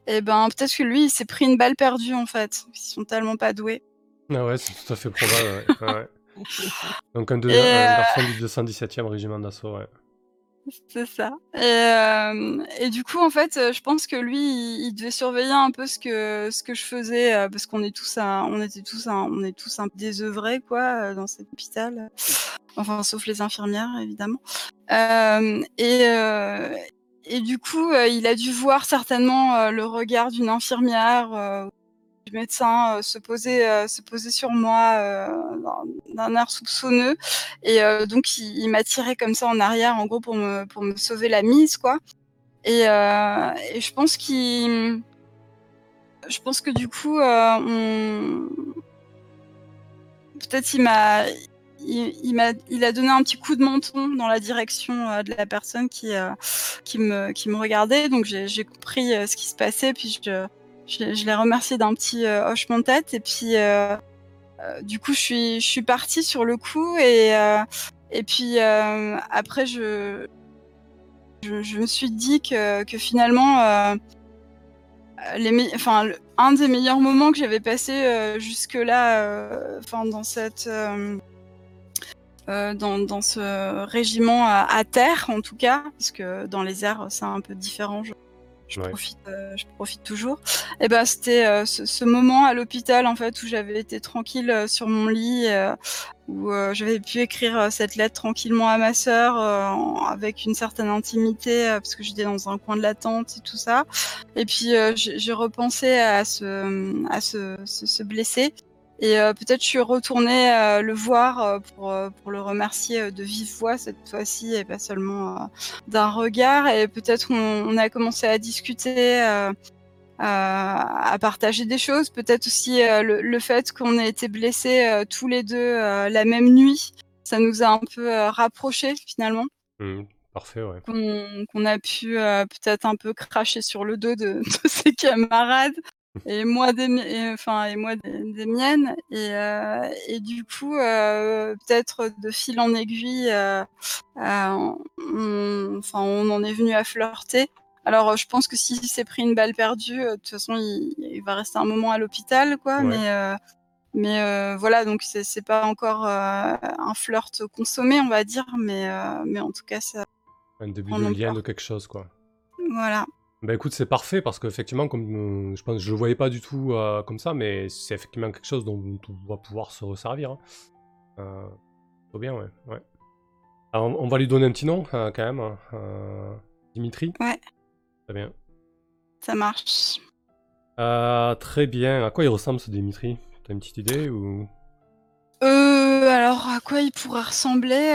et ben peut-être que lui il s'est pris une balle perdue en fait. Ils sont tellement pas doués. Ah ouais, c'est tout à fait probable. ouais. Ouais, ouais. Donc un, de, euh, garçon du 217e régiment d'assaut, ouais. C'est ça. Et, euh, et du coup, en fait, euh, je pense que lui, il, devait surveiller un peu ce que ce que je faisais euh, parce qu'on est tous, un- on était tous, un- on est tous un désœuvrés quoi euh, dans cet hôpital. Enfin, sauf les infirmières évidemment. Euh, et euh, et du coup, il a dû voir certainement le regard d'une infirmière. Du médecin euh, se poser euh, se poser sur moi euh, d'un air soupçonneux. Et donc il, m'a tiré comme ça en arrière en gros pour me pour me sauver la mise quoi. Et, et je pense qu'il je pense que du coup on peut-être il m'a il, il m'a il a donné un petit coup de menton dans la direction de la personne qui qui me qui me regardait. Donc j'ai compris ce qui se passait puis je je, l'ai remercié d'un petit euh, hochement de tête. Et puis euh, euh, du coup je suis partie sur le coup. Et puis après je, me suis dit que finalement un des meilleurs moments que j'avais passé jusque là enfin dans cette dans, ce régiment à, terre en tout cas parce que dans les airs c'est un peu différent je Ouais. profite euh, je profite toujours. Et ben c'était euh, ce, ce moment à l'hôpital en fait où j'avais été tranquille euh, sur mon lit euh, où euh, j'avais pu écrire euh, cette lettre tranquillement à ma sœur euh, avec une certaine intimité euh, parce que j'étais dans un coin de la tente et tout ça. Et puis euh, j'ai j'ai repensé à ce à ce, ce, ce blessé et euh, peut-être je suis retournée euh, le voir euh, pour, euh, pour le remercier euh, de vive voix cette fois-ci et pas seulement euh, d'un regard. Et peut-être on, on a commencé à discuter, euh, euh, à partager des choses. Peut-être aussi euh, le, le fait qu'on ait été blessés euh, tous les deux euh, la même nuit. Ça nous a un peu rapprochés finalement. Hmm, parfait, ouais. Qu'on qu'on a pu euh, peut-être un peu cracher sur le dos de, de ses camarades et moi des et, enfin et moi des, des miennes. Et, euh, et du coup euh, peut-être de fil en aiguille euh, on, enfin on en est venu à flirter. Alors je pense que s'il s'est pris une balle perdue de toute façon il, il va rester un moment à l'hôpital quoi. Ouais. mais mais voilà donc c'est pas encore un flirt consommé on va dire mais mais en tout cas ça Un début de en lien de quelque chose, quoi. voilà Bah écoute, c'est parfait parce qu'effectivement, comme euh, je pense, je le voyais pas du tout euh, comme ça, mais c'est effectivement quelque chose dont on va pouvoir se resservir. Hein. Euh, plutôt bien, ouais. ouais. Alors, on, on va lui donner un petit nom quand même. hein. Dimitri. Ouais. Très bien. ça marche très bien. À quoi il ressemble ce Dimitri? T'as une petite idée ou? Euh, alors à quoi il pourrait ressembler?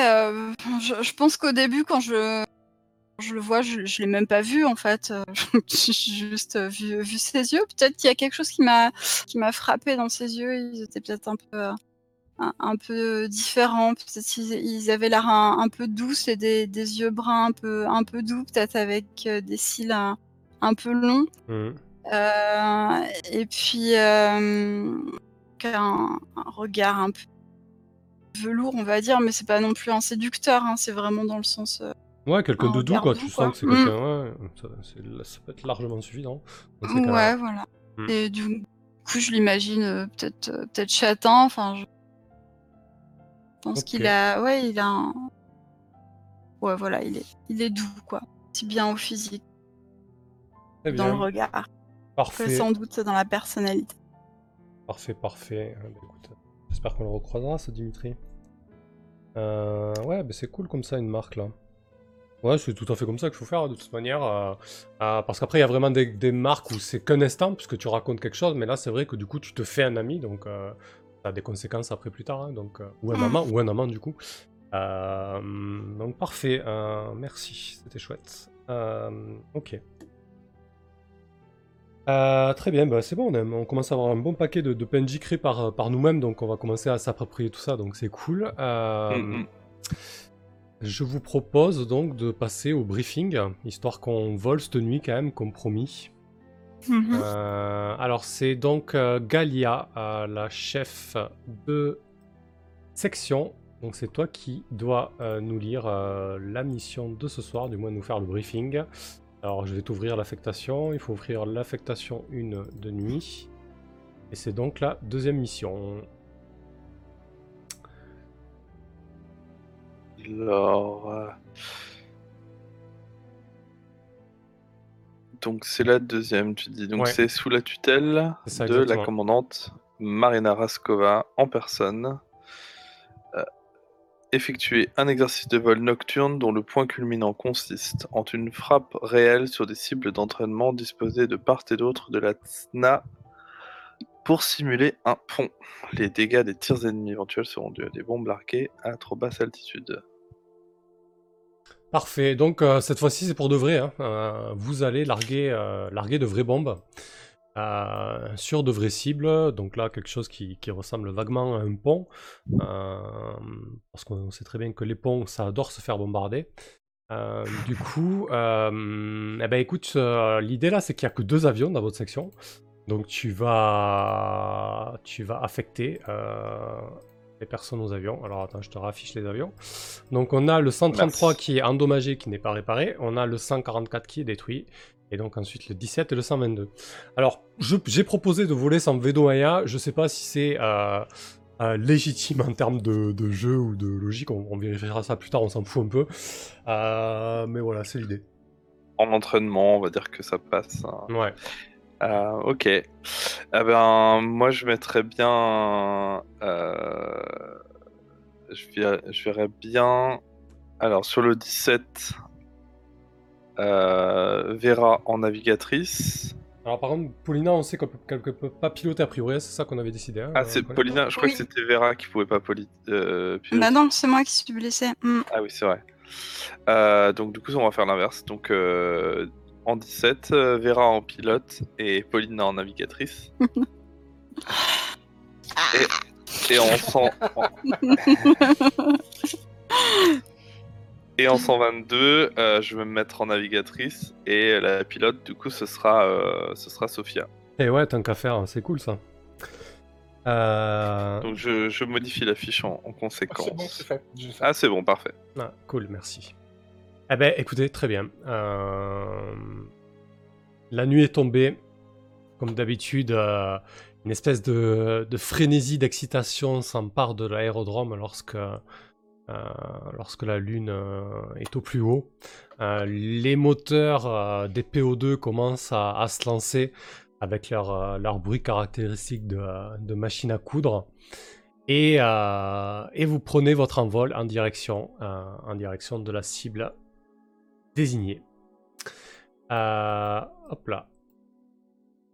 Je, je pense qu'au début, quand je, je le vois, je, je l'ai même pas vu en fait. Euh, J'ai juste euh, vu, vu ses yeux. Peut-être qu'il y a quelque chose qui m'a qui m'a frappé dans ses yeux. Ils étaient peut-être un peu euh, un, un peu différents. Peut-être qu'ils ils avaient l'air un, un peu douces et des, des yeux bruns un peu un peu doux, peut-être avec euh, des cils un, un peu longs. Euh, et puis euh, un, un regard un peu velours, on va dire, mais c'est pas non plus un séducteur, hein, c'est vraiment dans le sens. euh, Ouais, quelqu'un Un de doux, quoi. Tu quoi. sens que c'est Mm. quelqu'un. Ouais, ça, c'est- ça peut être largement suffisant. ouais, voilà. Mm. Et du coup, je l'imagine euh, peut-être euh, peut-être châtain. Enfin, je pense qu'il a, ouais, il a un. Ouais, voilà, il est, il est doux, quoi. Si bien au physique, Très dans le regard, que Parfait. sans doute dans la personnalité. Parfait, parfait. Ah, bah, écoute, J'espère qu'on le recroisera, ce Dimitri. Euh, ouais, bah, c'est cool comme ça, une marque là. Ouais, c'est tout à fait comme ça qu'il faut faire de toute manière. euh, euh, parce qu'après, il y a vraiment des, des marques où c'est qu'un instant, puisque tu racontes quelque chose, mais là, c'est vrai que du coup, tu te fais un ami, donc euh, ça a des conséquences après plus tard. hein, donc, ou un Mm. amant, ou un amant du coup. Donc parfait, merci, c'était chouette. Ok. Euh, très bien, bah, c'est bon, on, a- on commence à avoir un bon paquet de, de PNJ créés par, par nous-mêmes, donc on va commencer à s'approprier tout ça, donc c'est cool. Euh, Mm, mm. Je vous propose donc de passer au briefing, histoire qu'on vole cette nuit quand même, comme promis. Mhm. Euh, alors c'est donc euh, Galia, euh, la chef de section. Donc c'est toi qui dois nous lire la mission de ce soir, du moins nous faire le briefing. Alors je vais t'ouvrir l'affectation. Il faut ouvrir l'affectation 1 de nuit. Et c'est donc la deuxième mission. Alors. euh, Donc c'est la deuxième, tu dis. Donc Ouais. c'est sous la tutelle ça, de la commandante Marina Raskova en personne. Euh, effectuer un exercice de vol nocturne dont le point culminant consiste en une frappe réelle sur des cibles d'entraînement disposées de part et d'autre de la TSNA pour simuler un pont. Les dégâts des tirs ennemis éventuels seront dus à des bombes larguées à trop basse altitude. Parfait. Donc euh, cette fois-ci c'est pour de vrai. hein. Euh, vous allez larguer, euh, larguer de vraies bombes sur de vraies cibles. Donc là quelque chose qui, ressemble vaguement à un pont, parce qu'on sait très bien que les ponts ça adore se faire bombarder. Du coup, eh ben écoute, l'idée là c'est qu'il n'y a que deux avions dans votre section. Donc tu vas, tu vas affecter les personnes aux avions. Alors attends, je te raffiche les avions. Donc on a le 133 Merci. qui est endommagé, qui n'est pas réparé. On a le 144 qui est détruit. Et donc ensuite le 17 et le 122. Alors j'ai proposé de voler sans Vedo Maya. Je sais pas si c'est euh, euh, légitime en termes de, de jeu ou de logique. On, on vérifiera ça plus tard, on s'en fout un peu. Euh, mais voilà, c'est l'idée. En entraînement, on va dire que ça passe. hein. Ouais. Ok. Eh ben, moi, je mettrais bien. euh, je, verrais, je verrais bien. Alors, sur le 17, euh, Vera en navigatrice. Alors par contre, Paulina, on sait qu'elle peut, pas piloter a priori, c'est ça qu'on avait décidé. hein, Ah, euh, c'est Paulina. Je crois Oui. que c'était Vera qui pouvait pas poli- euh, piloter. Bah non, c'est moi qui suis blessée. Hmm. Ah oui, c'est vrai. Euh, donc, du coup, on va faire l'inverse. Donc, euh, en 17, euh, Vera en pilote et Paulina en navigatrice. et, et en 100 en- Et en 122, euh, je vais me mettre en navigatrice et la pilote, du coup, ce sera, euh, ce sera Sophia. Et ouais, tant qu'à faire, c'est cool ça. Euh... Donc, je, je modifie la fiche en, en Ah, conséquence. c'est bon, c'est fait. j'ai fait. Ah, c'est bon, parfait. Ah, cool, merci. Eh ben, écoutez, très bien. Euh, La nuit est tombée. Comme d'habitude, euh, une espèce de, frénésie d'excitation s'empare de l'aérodrome lorsque, euh, lorsque la lune est au plus haut. Les moteurs des PO2 commencent à, à se lancer avec leur, bruit caractéristique de, de machine à coudre. Et, vous prenez votre envol en direction de la cible désignée. Euh, hop là.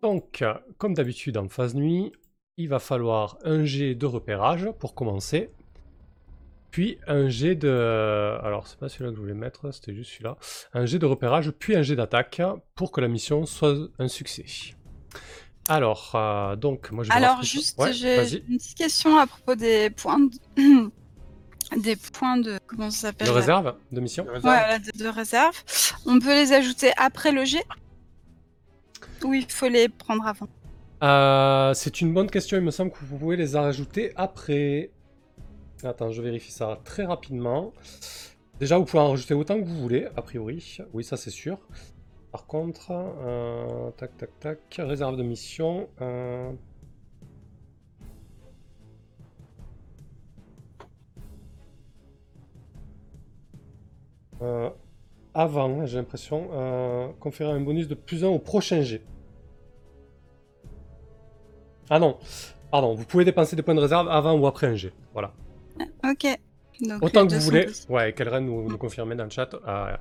Donc, comme d'habitude en phase nuit, il va falloir un jet de repérage pour commencer. Puis un jet de... Alors, c'est pas celui-là que je voulais mettre, c'était juste celui-là. Un jet de repérage, puis un jet d'attaque pour que la mission soit un succès. Alors, euh, donc, moi je vais Alors, juste, Ouais, j'ai une petite question à propos des points de... des points de... Comment ça s'appelle De réserve de mission Ouais, réserve. voilà, de, de réserve. On peut les ajouter après le jet Ou il faut les prendre avant Euh, c'est une bonne question, il me semble que vous pouvez les rajouter après. Attends, je vérifie ça très rapidement. Déjà, vous pouvez en rajouter autant que vous voulez, a priori. Oui, ça c'est sûr. Par contre, euh, tac tac tac, réserve de mission. euh, euh, avant, j'ai l'impression, euh, conférer un bonus de plus 1 au prochain jet. Ah non, pardon, vous pouvez dépenser des points de réserve avant ou après un jet. Voilà. Ok. Donc, Autant que vous voulez. possibles. Ouais, Kelren nous, nous confirmer dans le chat. euh, euh,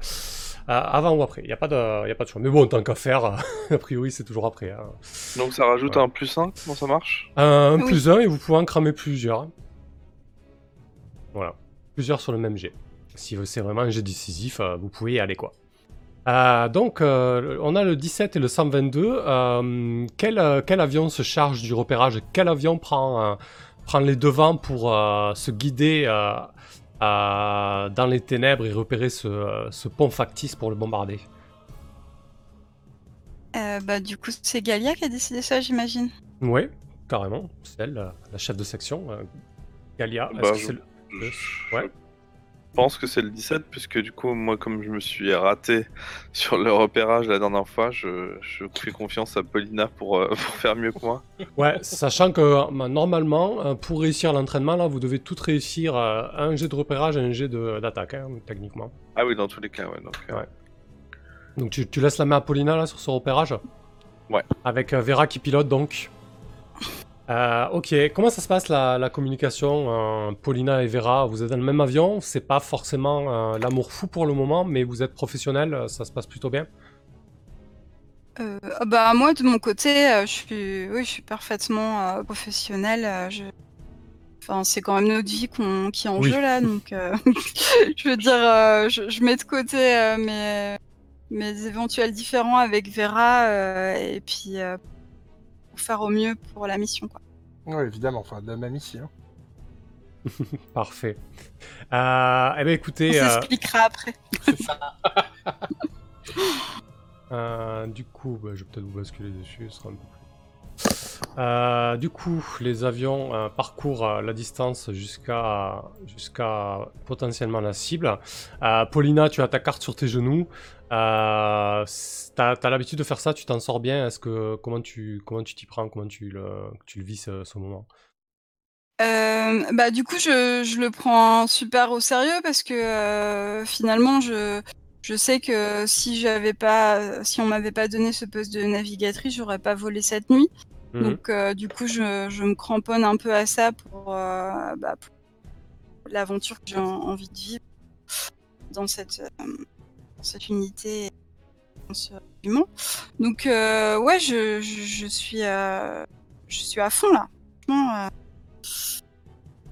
avant ou après, il n'y a, pas de- y a pas de choix. Mais bon, tant qu'à faire, a priori c'est toujours après. hein. Donc, ça rajoute Ouais. un plus 1, comment ça marche? Un, un Oui. plus un et vous pouvez en cramer plusieurs. Voilà. Plusieurs sur le même jet. Si c'est vraiment un jet décisif, euh, vous pouvez y aller quoi. Euh, donc, euh, on a le 17 et le 122. Euh, quel, quel avion se charge du repérage? Quel avion prend, euh, prend les devants pour euh, se guider euh, euh, dans les ténèbres et repérer ce, euh, ce pont factice pour le bombarder? Euh, bah, du coup, c'est Galia qui a décidé ça, j'imagine. Oui, carrément. C'est elle, la, la chef de section. euh, Galia. Est-ce Bah, que je- c'est le- Je Ouais. Je pense que c'est le 17, puisque du coup, moi, comme je me suis raté sur le repérage la dernière fois, je, je fais confiance à Paulina pour, euh, pour faire mieux que moi. Ouais, sachant que euh, normalement, euh, pour réussir l'entraînement, là, vous devez toutes réussir euh, un jet de repérage et un jet d'attaque, hein, techniquement. Ah oui, dans tous les cas, ouais. Donc, euh, Ouais. Donc tu, tu laisses la main à Paulina là sur ce repérage? Ouais. Avec Vera qui pilote donc? Euh, ok, comment ça se passe la, la communication euh, Paulina et Vera, vous êtes dans le même avion, c'est pas forcément euh, l'amour fou pour le moment, mais vous êtes professionnels, euh, ça se passe plutôt bien? Bah moi de mon côté, je suis, oui, je suis parfaitement professionnelle. je... Enfin, c'est quand même notre vie qu'on- qui est en Oui. jeu là, donc je veux dire, je, je mets de côté mes, mes éventuels différends avec Vera et puis pour faire au mieux pour la mission. Quoi. Oui, évidemment, enfin, de même ici. Hein. Parfait. Euh, eh bien On écoutez, euh, s'expliquera après. C'est ça. Euh, du coup, bah, je vais peut-être vous basculer dessus, ce sera un peu plus. Euh, du coup, les avions euh, parcourent euh, la distance jusqu'à potentiellement la cible. Paulina, tu as ta carte sur tes genoux. T'as as, l'habitude de faire ça, tu t'en sors bien. Est-ce que comment tu comment tu t'y prends, comment tu le vis ce, ce moment? Bah du coup je, je le prends super au sérieux parce que finalement je je sais que si j'avais pas si on m'avait pas donné ce poste de navigatrice j'aurais pas volé cette nuit Mhm. donc euh, du coup je, je me cramponne un peu à ça pour, euh, bah, pour l'aventure que j'ai en- envie de vivre dans cette euh, dans cette unité dans ce régiment. donc ouais je, je, je suis je suis à fond là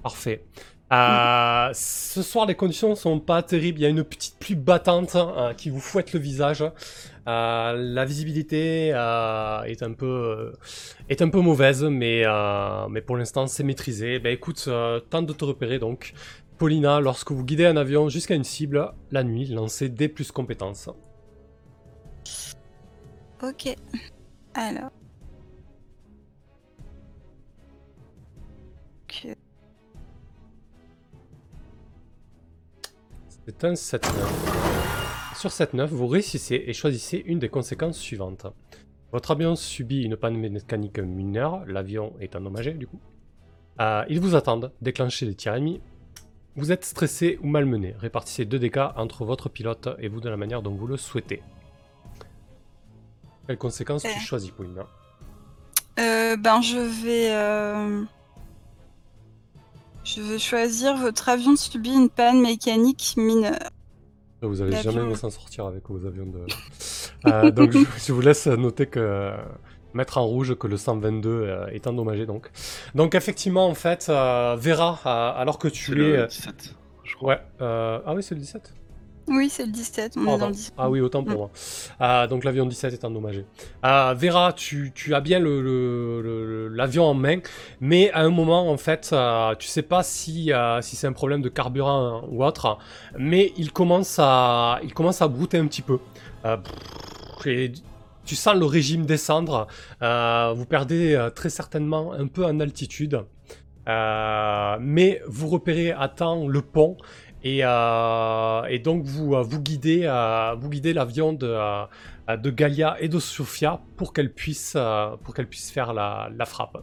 Parfait. Euh, ce soir, les conditions sont pas terribles. Il y a une petite pluie battante euh, qui vous fouette le visage. Euh, la visibilité euh, est un peu euh, est un peu mauvaise, mais euh, mais pour l'instant, c'est maîtrisé. Ben écoute, euh, tente de te repérer donc. Paulina, lorsque vous guidez un avion jusqu'à une cible, la nuit, lancez des plus compétences. Ok. Alors. Ok. C'est un 7-9. Sur 7-9, vous réussissez et choisissez une des conséquences suivantes. Votre avion subit une panne mécanique mineure, l'avion est endommagé du coup. Euh, ils vous attendent, déclenchez les tirs ennemis. Vous êtes stressé ou malmené, répartissez 2 dégâts entre votre pilote et vous de la manière dont vous le souhaitez. Quelles conséquences tu Euh. choisis, Paulina Euh, ben, je vais. euh, Je vais choisir votre avion subit une panne mécanique mineure. Vous allez L'avion. jamais s'en sortir avec vos avions de. Euh, donc je, je vous laisse noter que mettre en rouge que le 122 euh, est endommagé donc. Donc effectivement en fait, euh, Vera, euh, alors que tu le es, 17. Je crois. ouais, euh, ah oui c'est le 17. Oui, c'est le 17. On est Pardon. dans le 17. Ah oui, autant pour Mm. moi. Ah, donc l'avion 17 est endommagé. Ah, Vera, tu, tu as bien le- le- le- l'avion en main, mais à un moment, en fait, euh, tu sais pas si, euh, si c'est un problème de carburant ou autre, mais il commence à, il commence à brouter un petit peu. Euh, et tu sens le régime descendre. Euh, vous perdez très certainement un peu en altitude. Mais vous repérez à temps le pont et, euh, et donc vous, euh, vous guidez, euh, vous guidez l'avion de, de Galia et de Sofia pour qu'elle puisse, pour qu'elle puisse faire la, la frappe.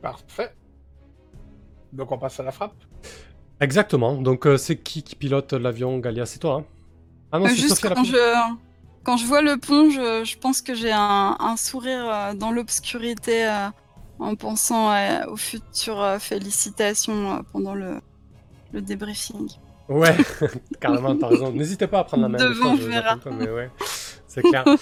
Parfait. Donc on passe à la frappe. Exactement. Donc euh, c'est qui qui pilote l'avion Galia? C'est toi. hein? Ah non, Euh, c'est Juste quand je... quand je vois le pont, je, je pense que j'ai un, un sourire dans l'obscurité euh, en pensant euh, aux futures euh, félicitations euh, pendant le, le débriefing. Ouais, carrément, t'as raison. N'hésitez pas à prendre la main. des Devant fois, je- Vera. mais ouais. c'est clair.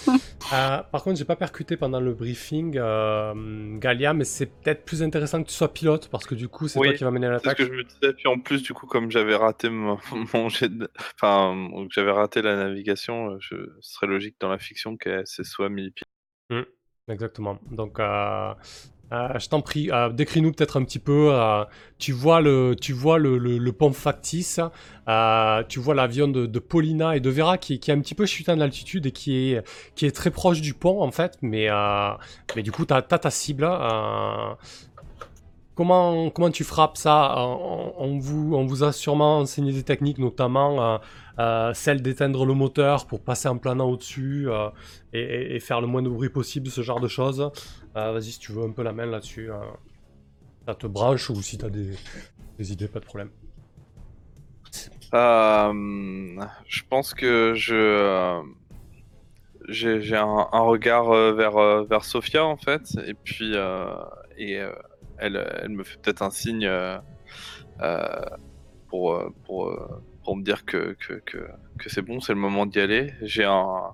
Euh, par contre, j'ai pas percuté pendant le briefing euh, Galia, mais c'est peut-être plus intéressant que tu sois pilote parce que du coup, c'est Oui, toi qui vas mener C'est ce l'attaque. que je me disais. Puis en plus, du coup, comme j'avais raté mon, mon jet de- enfin, que j'avais raté la navigation, je... ce serait logique dans la fiction qu'elle se soit mis pied. Exactement. Donc, euh, euh, je t'en prie, euh, décris-nous peut-être un petit peu. euh, tu vois le, tu vois le, le- pont factice, tu vois l'avion de, de Paulina et de Vera qui, est un petit peu chuté en altitude et qui est, qui est très proche du pont en fait, mais, mais du coup, tu as, ta cible. Comment, comment tu frappes ça? On, vous, on vous a sûrement enseigné des techniques, notamment celle d'éteindre le moteur pour passer en planant au-dessus et faire le moins de bruit possible, ce genre de choses. Euh, Vas-y, si tu veux un peu la main là-dessus. euh, ça te branche ou si tu as des, des idées, pas de problème. Euh, je pense que je euh, j'ai un, regard euh, vers vers Sophia en fait, et puis et elle elle me fait peut-être un signe pour pour pour me dire que que que, que c'est bon, c'est le moment d'y aller. J'ai un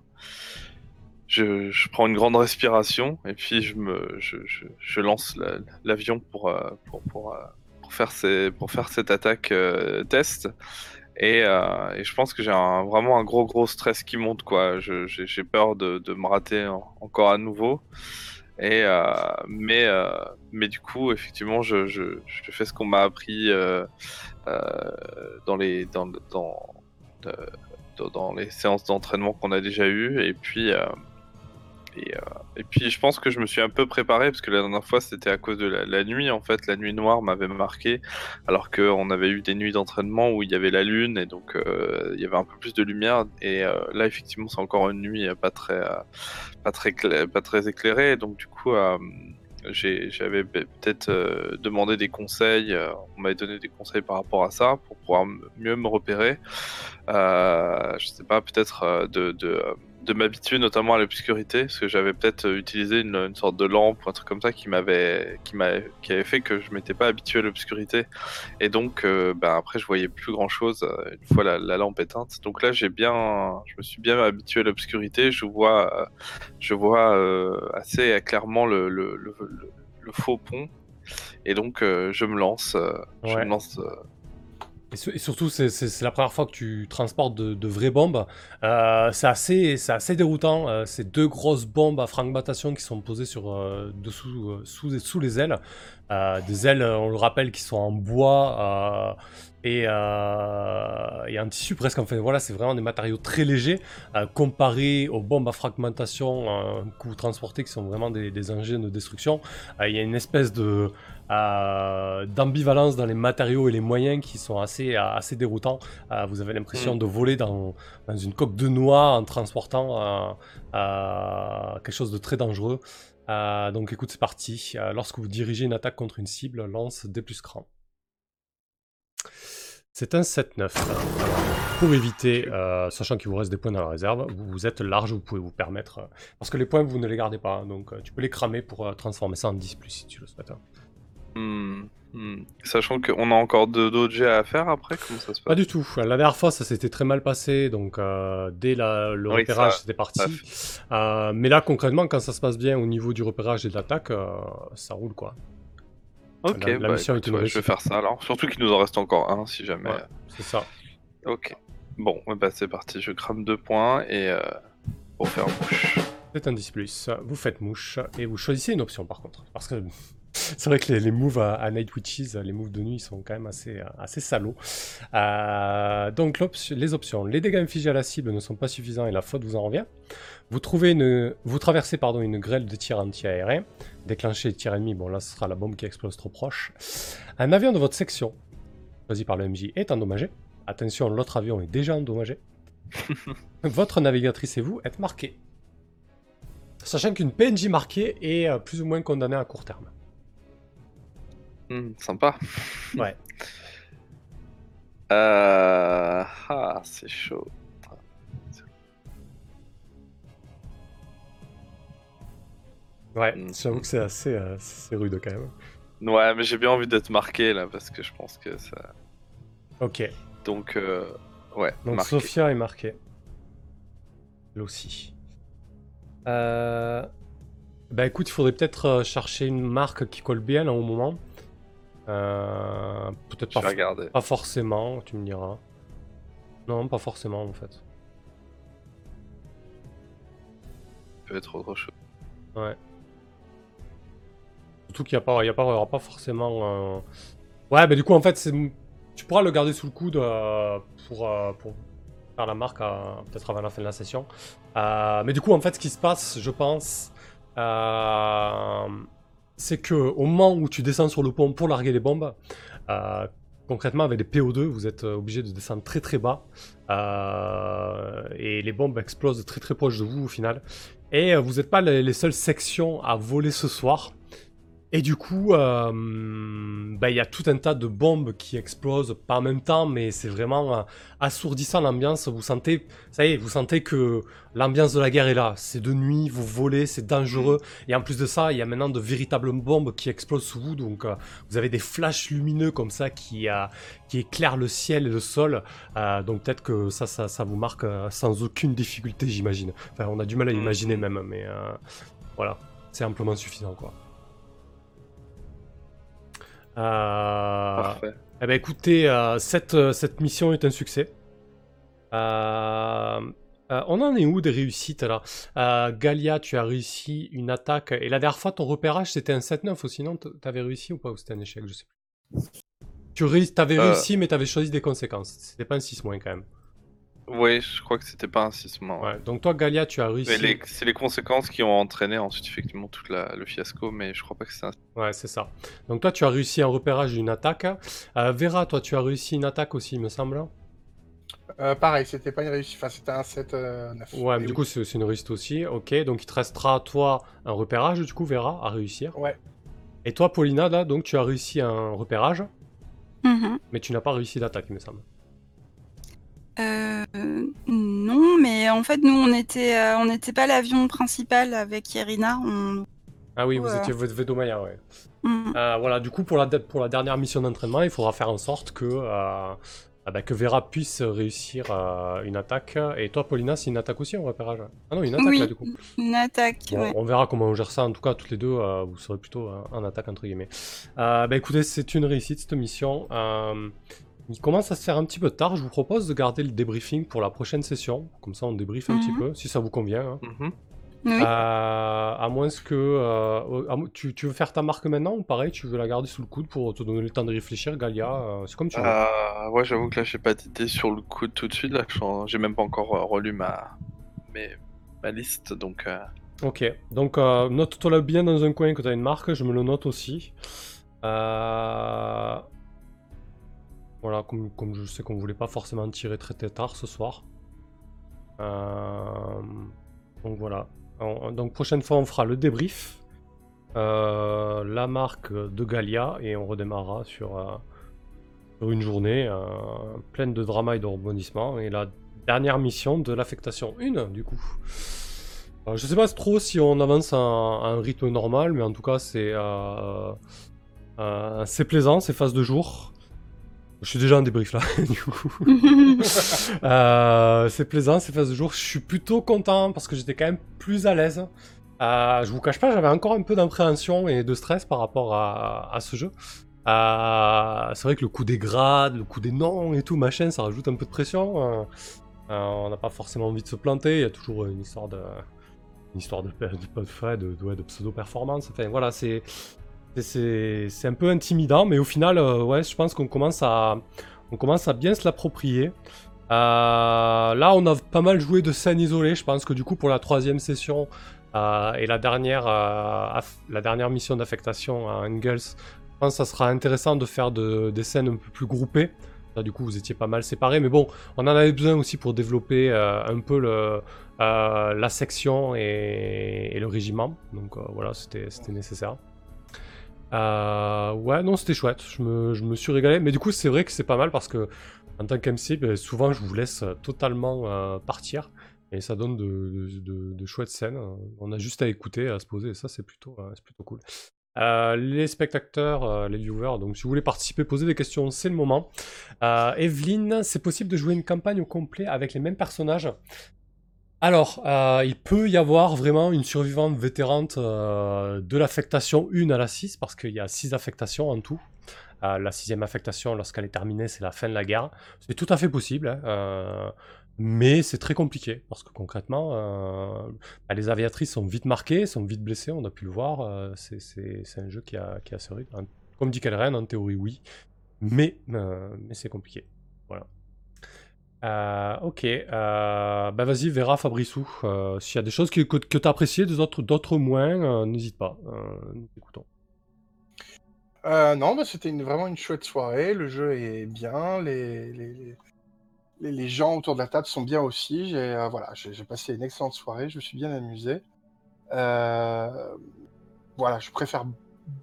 je, prends une grande respiration et puis je lance la- l'avion pour, euh, pour euh, pour faire ces pour faire cette attaque euh, test. Et, je pense que j'ai vraiment un gros gros stress qui monte quoi. J'ai peur de, de me rater en- encore à nouveau. Et mais mais du coup effectivement je, je, fais ce qu'on m'a appris dans les dans dans, dans, les séances d'entraînement qu'on a déjà eues et puis et, euh, et puis je pense que je me suis un peu préparé parce que la dernière fois c'était à cause de la, nuit en fait. La nuit noire m'avait marqué alors qu'on avait eu des nuits d'entraînement où il y avait la lune et donc euh, il y avait un peu plus de lumière. Et euh, là effectivement c'est encore une nuit pas très pas très pas très éclairée. Donc du coup j'avais pe- peut-être demandé des conseils on m'avait donné des conseils par rapport à ça pour pouvoir mieux me repérer. Je sais pas peut-être de, de m'habituer notamment à l'obscurité parce que j'avais peut-être euh, utilisé une, une sorte de lampe ou un truc comme ça qui m'avait qui qui avait fait que je m'étais pas habitué à l'obscurité. Et donc euh, ben après je voyais plus grand chose une fois la, la lampe éteinte. Donc là j'ai bien je me suis bien habitué à l'obscurité. Je vois euh, je vois euh, assez clairement le, le, le, le- le faux pont. Et donc euh, je me lance euh, je me lance euh, Et, su- et surtout, c'est- la première fois que tu transportes de, vraies bombes. Euh, c'est assez, assez déroutant. Euh, c'est deux grosses bombes à fragmentation qui sont posées sur, euh, dessous, euh, sous, les ailes. Des ailes, on le rappelle, qui sont en bois et, et en tissu presque. Enfin, voilà, c'est vraiment des matériaux très légers comparés aux bombes à fragmentation que vous transportez, qui sont vraiment des, engins de destruction. Il y a une espèce de euh, d'ambivalence dans les matériaux et les moyens qui sont assez, euh, assez déroutants. Euh, vous avez l'impression Mm. de voler dans, dans une coque de noix en transportant euh, quelque chose de très dangereux. Donc écoute, c'est parti. Lorsque vous dirigez une attaque contre une cible, lance des plus grands. C'est un 7-9. Pour éviter, euh, sachant qu'il vous reste des points dans la réserve, vous, vous êtes large, vous pouvez vous permettre. euh, parce que les points, vous ne les gardez pas. hein, donc euh, tu peux les cramer pour transformer ça en 10 si tu le souhaites. hein. Hmm, hmm. sachant qu'on a encore d'autres jets à faire après comment ça se Pas passe du tout. La dernière fois, ça s'était très mal passé. Donc, euh, dès la- le Oui, repérage, c'était parti. Euh, mais là, concrètement, quand ça se passe bien au niveau du repérage et de l'attaque, euh, ça roule quoi. ok la- la bah, mission écoute, est ouais, je vais faire ça alors surtout qu'il nous en reste encore un si jamais Ouais. C'est ça. ok bon bah c'est parti je crame deux points et pour faire bouche C'est un 10 Vous faites mouche et vous choisissez une option par contre. Parce que c'est vrai que les, les moves à, à Night Witches, les moves de nuit, ils sont quand même assez, euh, assez salauds. Euh, donc les options. Les dégâts infligés à la cible ne sont pas suffisants et la faute vous en revient. Vous, trouvez une, vous traversez pardon, une grêle de tir anti-aérien. Déclenchez le tir ennemi. Bon là ce sera la bombe qui explose trop proche. Un avion de votre section, choisi par le MJ, est endommagé. Attention, l'autre avion est déjà endommagé. votre navigatrice et vous êtes marqués. Sachant qu'une PNJ marquée est euh, plus ou moins condamnée à court terme. Hmm, sympa Ouais. Euh... Ah, c'est chaud. Ouais, Mm. j'avoue que c'est assez euh, c'est rude quand même. Ouais, mais j'ai bien envie d'être marqué là parce que je pense que ça. Ok, Donc, euh, ouais, donc marqué. Sophia est marquée. Elle aussi. Euh... Bah écoute, il faudrait peut-être chercher une marque qui colle bien là au moment. Euh... Peut-être pas, regarder. pas forcément, tu me diras. Non, pas forcément en fait. peut être autre chose. Ouais. Surtout qu'il n'y a pas, il y a pas, il y aura pas forcément. euh, Ouais, mais du coup, en fait, c'est, tu pourras le garder sous le coude euh, pour, euh, pour faire la marque peut-être avant la fin de la session. Mais du coup, en fait, ce qui se passe, je pense, euh, c'est que au moment où tu descends sur le pont pour larguer les bombes, euh, concrètement avec les PO2, vous êtes euh, obligé de descendre très très bas Euh, et les bombes explosent très très proche de vous au final. Et vous n'êtes pas les seules sections à voler ce soir. Et du coup, euh, bah, il y a tout un tas de bombes qui explosent, pas en même temps, mais c'est vraiment euh, assourdissant l'ambiance. Vous sentez, ça y est, vous sentez que l'ambiance de la guerre est là. C'est de nuit, vous volez, c'est dangereux. Et en plus de ça, il y a maintenant de véritables bombes qui explosent sous vous. Donc, euh, vous avez des flashs lumineux comme ça qui, qui éclairent le ciel et le sol. Donc, peut-être que ça, ça, ça vous marque sans aucune difficulté, j'imagine. Enfin, on a du mal à Mhm. imaginer même, mais voilà, c'est amplement suffisant, quoi. Euh, Parfait. eh ben écoutez, euh, cette, euh, cette mission est un succès. Euh, euh, on en est où des réussites là Euh, Galia, tu as réussi une attaque. Et la dernière fois, ton repérage c'était un 7-9 aussi, non? T- T'avais réussi ou pas Ou c'était un échec Je sais plus. Tu t'avais Euh. réussi, mais t'avais choisi des conséquences. C'était pas un 6 moins quand même. Oui, je crois que c'était pas un 6 mois. Ouais. Donc toi, Galia, tu as réussi. Les- c'est les conséquences qui ont entraîné ensuite effectivement tout la- le fiasco, mais je crois pas que c'est un. Ouais, c'est ça. Donc toi, tu as réussi un repérage d'une attaque. Euh, Vera, toi, tu as réussi une attaque aussi, il me semble. Euh, pareil, c'était pas une réussite. Enfin, c'était un 7 9. Ouais, mais du coup, c'est une réussite aussi. Ok, donc il te restera, toi, un repérage, du coup, Vera, à réussir. Ouais. Et toi, Paulina, là, donc tu as réussi un repérage, Mhm. mais tu n'as pas réussi d'attaque, il me semble. Euh, non, mais en fait, nous, on était, euh, on n'était pas l'avion principal avec Irina. On... Ah oui, vous Ouais. étiez votre Vedomaya, ouais. Mm. Euh, voilà, du coup, pour la, pour la dernière mission d'entraînement, il faudra faire en sorte que, euh, ah bah, que Vera puisse réussir euh, une attaque. Et toi, Paulina, c'est une attaque aussi, un repérage Ah non, une attaque, Oui. là, du coup. Une attaque, Bon, ouais. On verra comment on gère ça. En tout cas, toutes les deux, euh, vous serez plutôt euh, en attaque, entre guillemets. Euh, bah écoutez, c'est une réussite, cette mission. Il commence à se faire un petit peu tard. Je vous propose de garder le débriefing pour la prochaine session. Comme ça, on débriefe un petit Mhm. peu, si ça vous convient. hein. Mhm. Oui. Euh, à moins que... euh, à tu, tu veux faire ta marque maintenant ou pareil, tu veux la garder sous le coude pour te donner le temps de réfléchir, Galia euh, C'est comme tu veux. Euh, ouais, j'avoue que là j'ai pas d'idée sur le coup tout de suite. Là, Je- j'ai même pas encore relu ma, mes- ma liste, donc. euh, Ok, donc euh, note-toi là bien dans un coin que tu as une marque, je me le note aussi. Euh, Voilà, comme, comme je sais qu'on voulait pas forcément tirer très très tard ce soir. Euh, Donc voilà. On- Donc prochaine fois on fera le débrief, euh, la marque de Galia et on redémarrera sur, euh, sur une journée pleine de drama et de rebondissements et la dernière mission de l'affectation 1 du coup. Je sais pas trop si on avance à un, rythme normal, mais en tout cas c'est c'est plaisant, ces phases de jour. Je suis déjà en débrief là, du coup. Euh, c'est plaisant ces phases de jour. Je suis plutôt content parce que j'étais quand même plus à l'aise. Euh, je vous cache pas, j'avais encore un peu d'appréhension et de stress par rapport à, à ce jeu. Euh, c'est vrai que le coup des grades, le coup des noms et tout, machin, ça rajoute un peu de pression. On n'a pas forcément envie de se planter. Il y a toujours une histoire de, une histoire de, de, de, de, de, de pseudo-performance. Enfin voilà, c'est c'est- un peu intimidant, mais au final, euh, ouais, je pense qu'on commence à commence à bien se l'approprier. Euh, là, on a pas mal joué de scènes isolées. Je pense que du coup, pour la troisième session euh, et la dernière, la dernière mission d'affectation à Engels, je pense que ça sera intéressant de faire de- des scènes un peu plus groupées. Là, du coup, vous étiez pas mal séparés, mais bon, on en avait besoin aussi pour développer un peu la section et, le régiment. Donc voilà, c'était nécessaire. Euh, ouais, non, c'était chouette. Je me, suis régalé. Mais du coup, c'est vrai que c'est pas mal parce que en tant qu'MC, ben, souvent, je vous laisse euh, totalement euh, partir. Et ça donne de, chouettes scènes. On a juste à écouter, à se poser. Et ça, c'est plutôt, c'est plutôt cool. Les spectateurs, les viewers, donc si vous voulez participer, poser des questions, c'est le moment. Evelyne, c'est possible de jouer une campagne au complet avec les mêmes personnages? Alors, euh, il peut y avoir vraiment une survivante vétérante euh, de l'affectation 1 à la 6, parce qu'il y a 6 affectations en tout. Euh, la sixième affectation, lorsqu'elle est terminée, c'est la fin de la guerre. C'est tout à fait possible, hein, euh, mais c'est très compliqué, parce que concrètement, bah, les aviatrices sont vite marquées, sont vite blessées, on a pu le voir. c'est- un jeu qui a, qui a ce rythme. Comme dit Kelren, en théorie, oui, mais, mais c'est compliqué. Euh, ok, euh, bah vas-y, Vera, Fabrissou. euh, S'il y a des choses que, que, tu as appréciées, d'autres moins, n'hésite pas. nous t'écoutons. Euh, non, bah, c'était vraiment une chouette soirée. Le jeu est bien. Les, les, les- les- gens autour de la table sont bien aussi. J'ai voilà, passé une excellente soirée. Je me suis bien amusé. Voilà, je préfère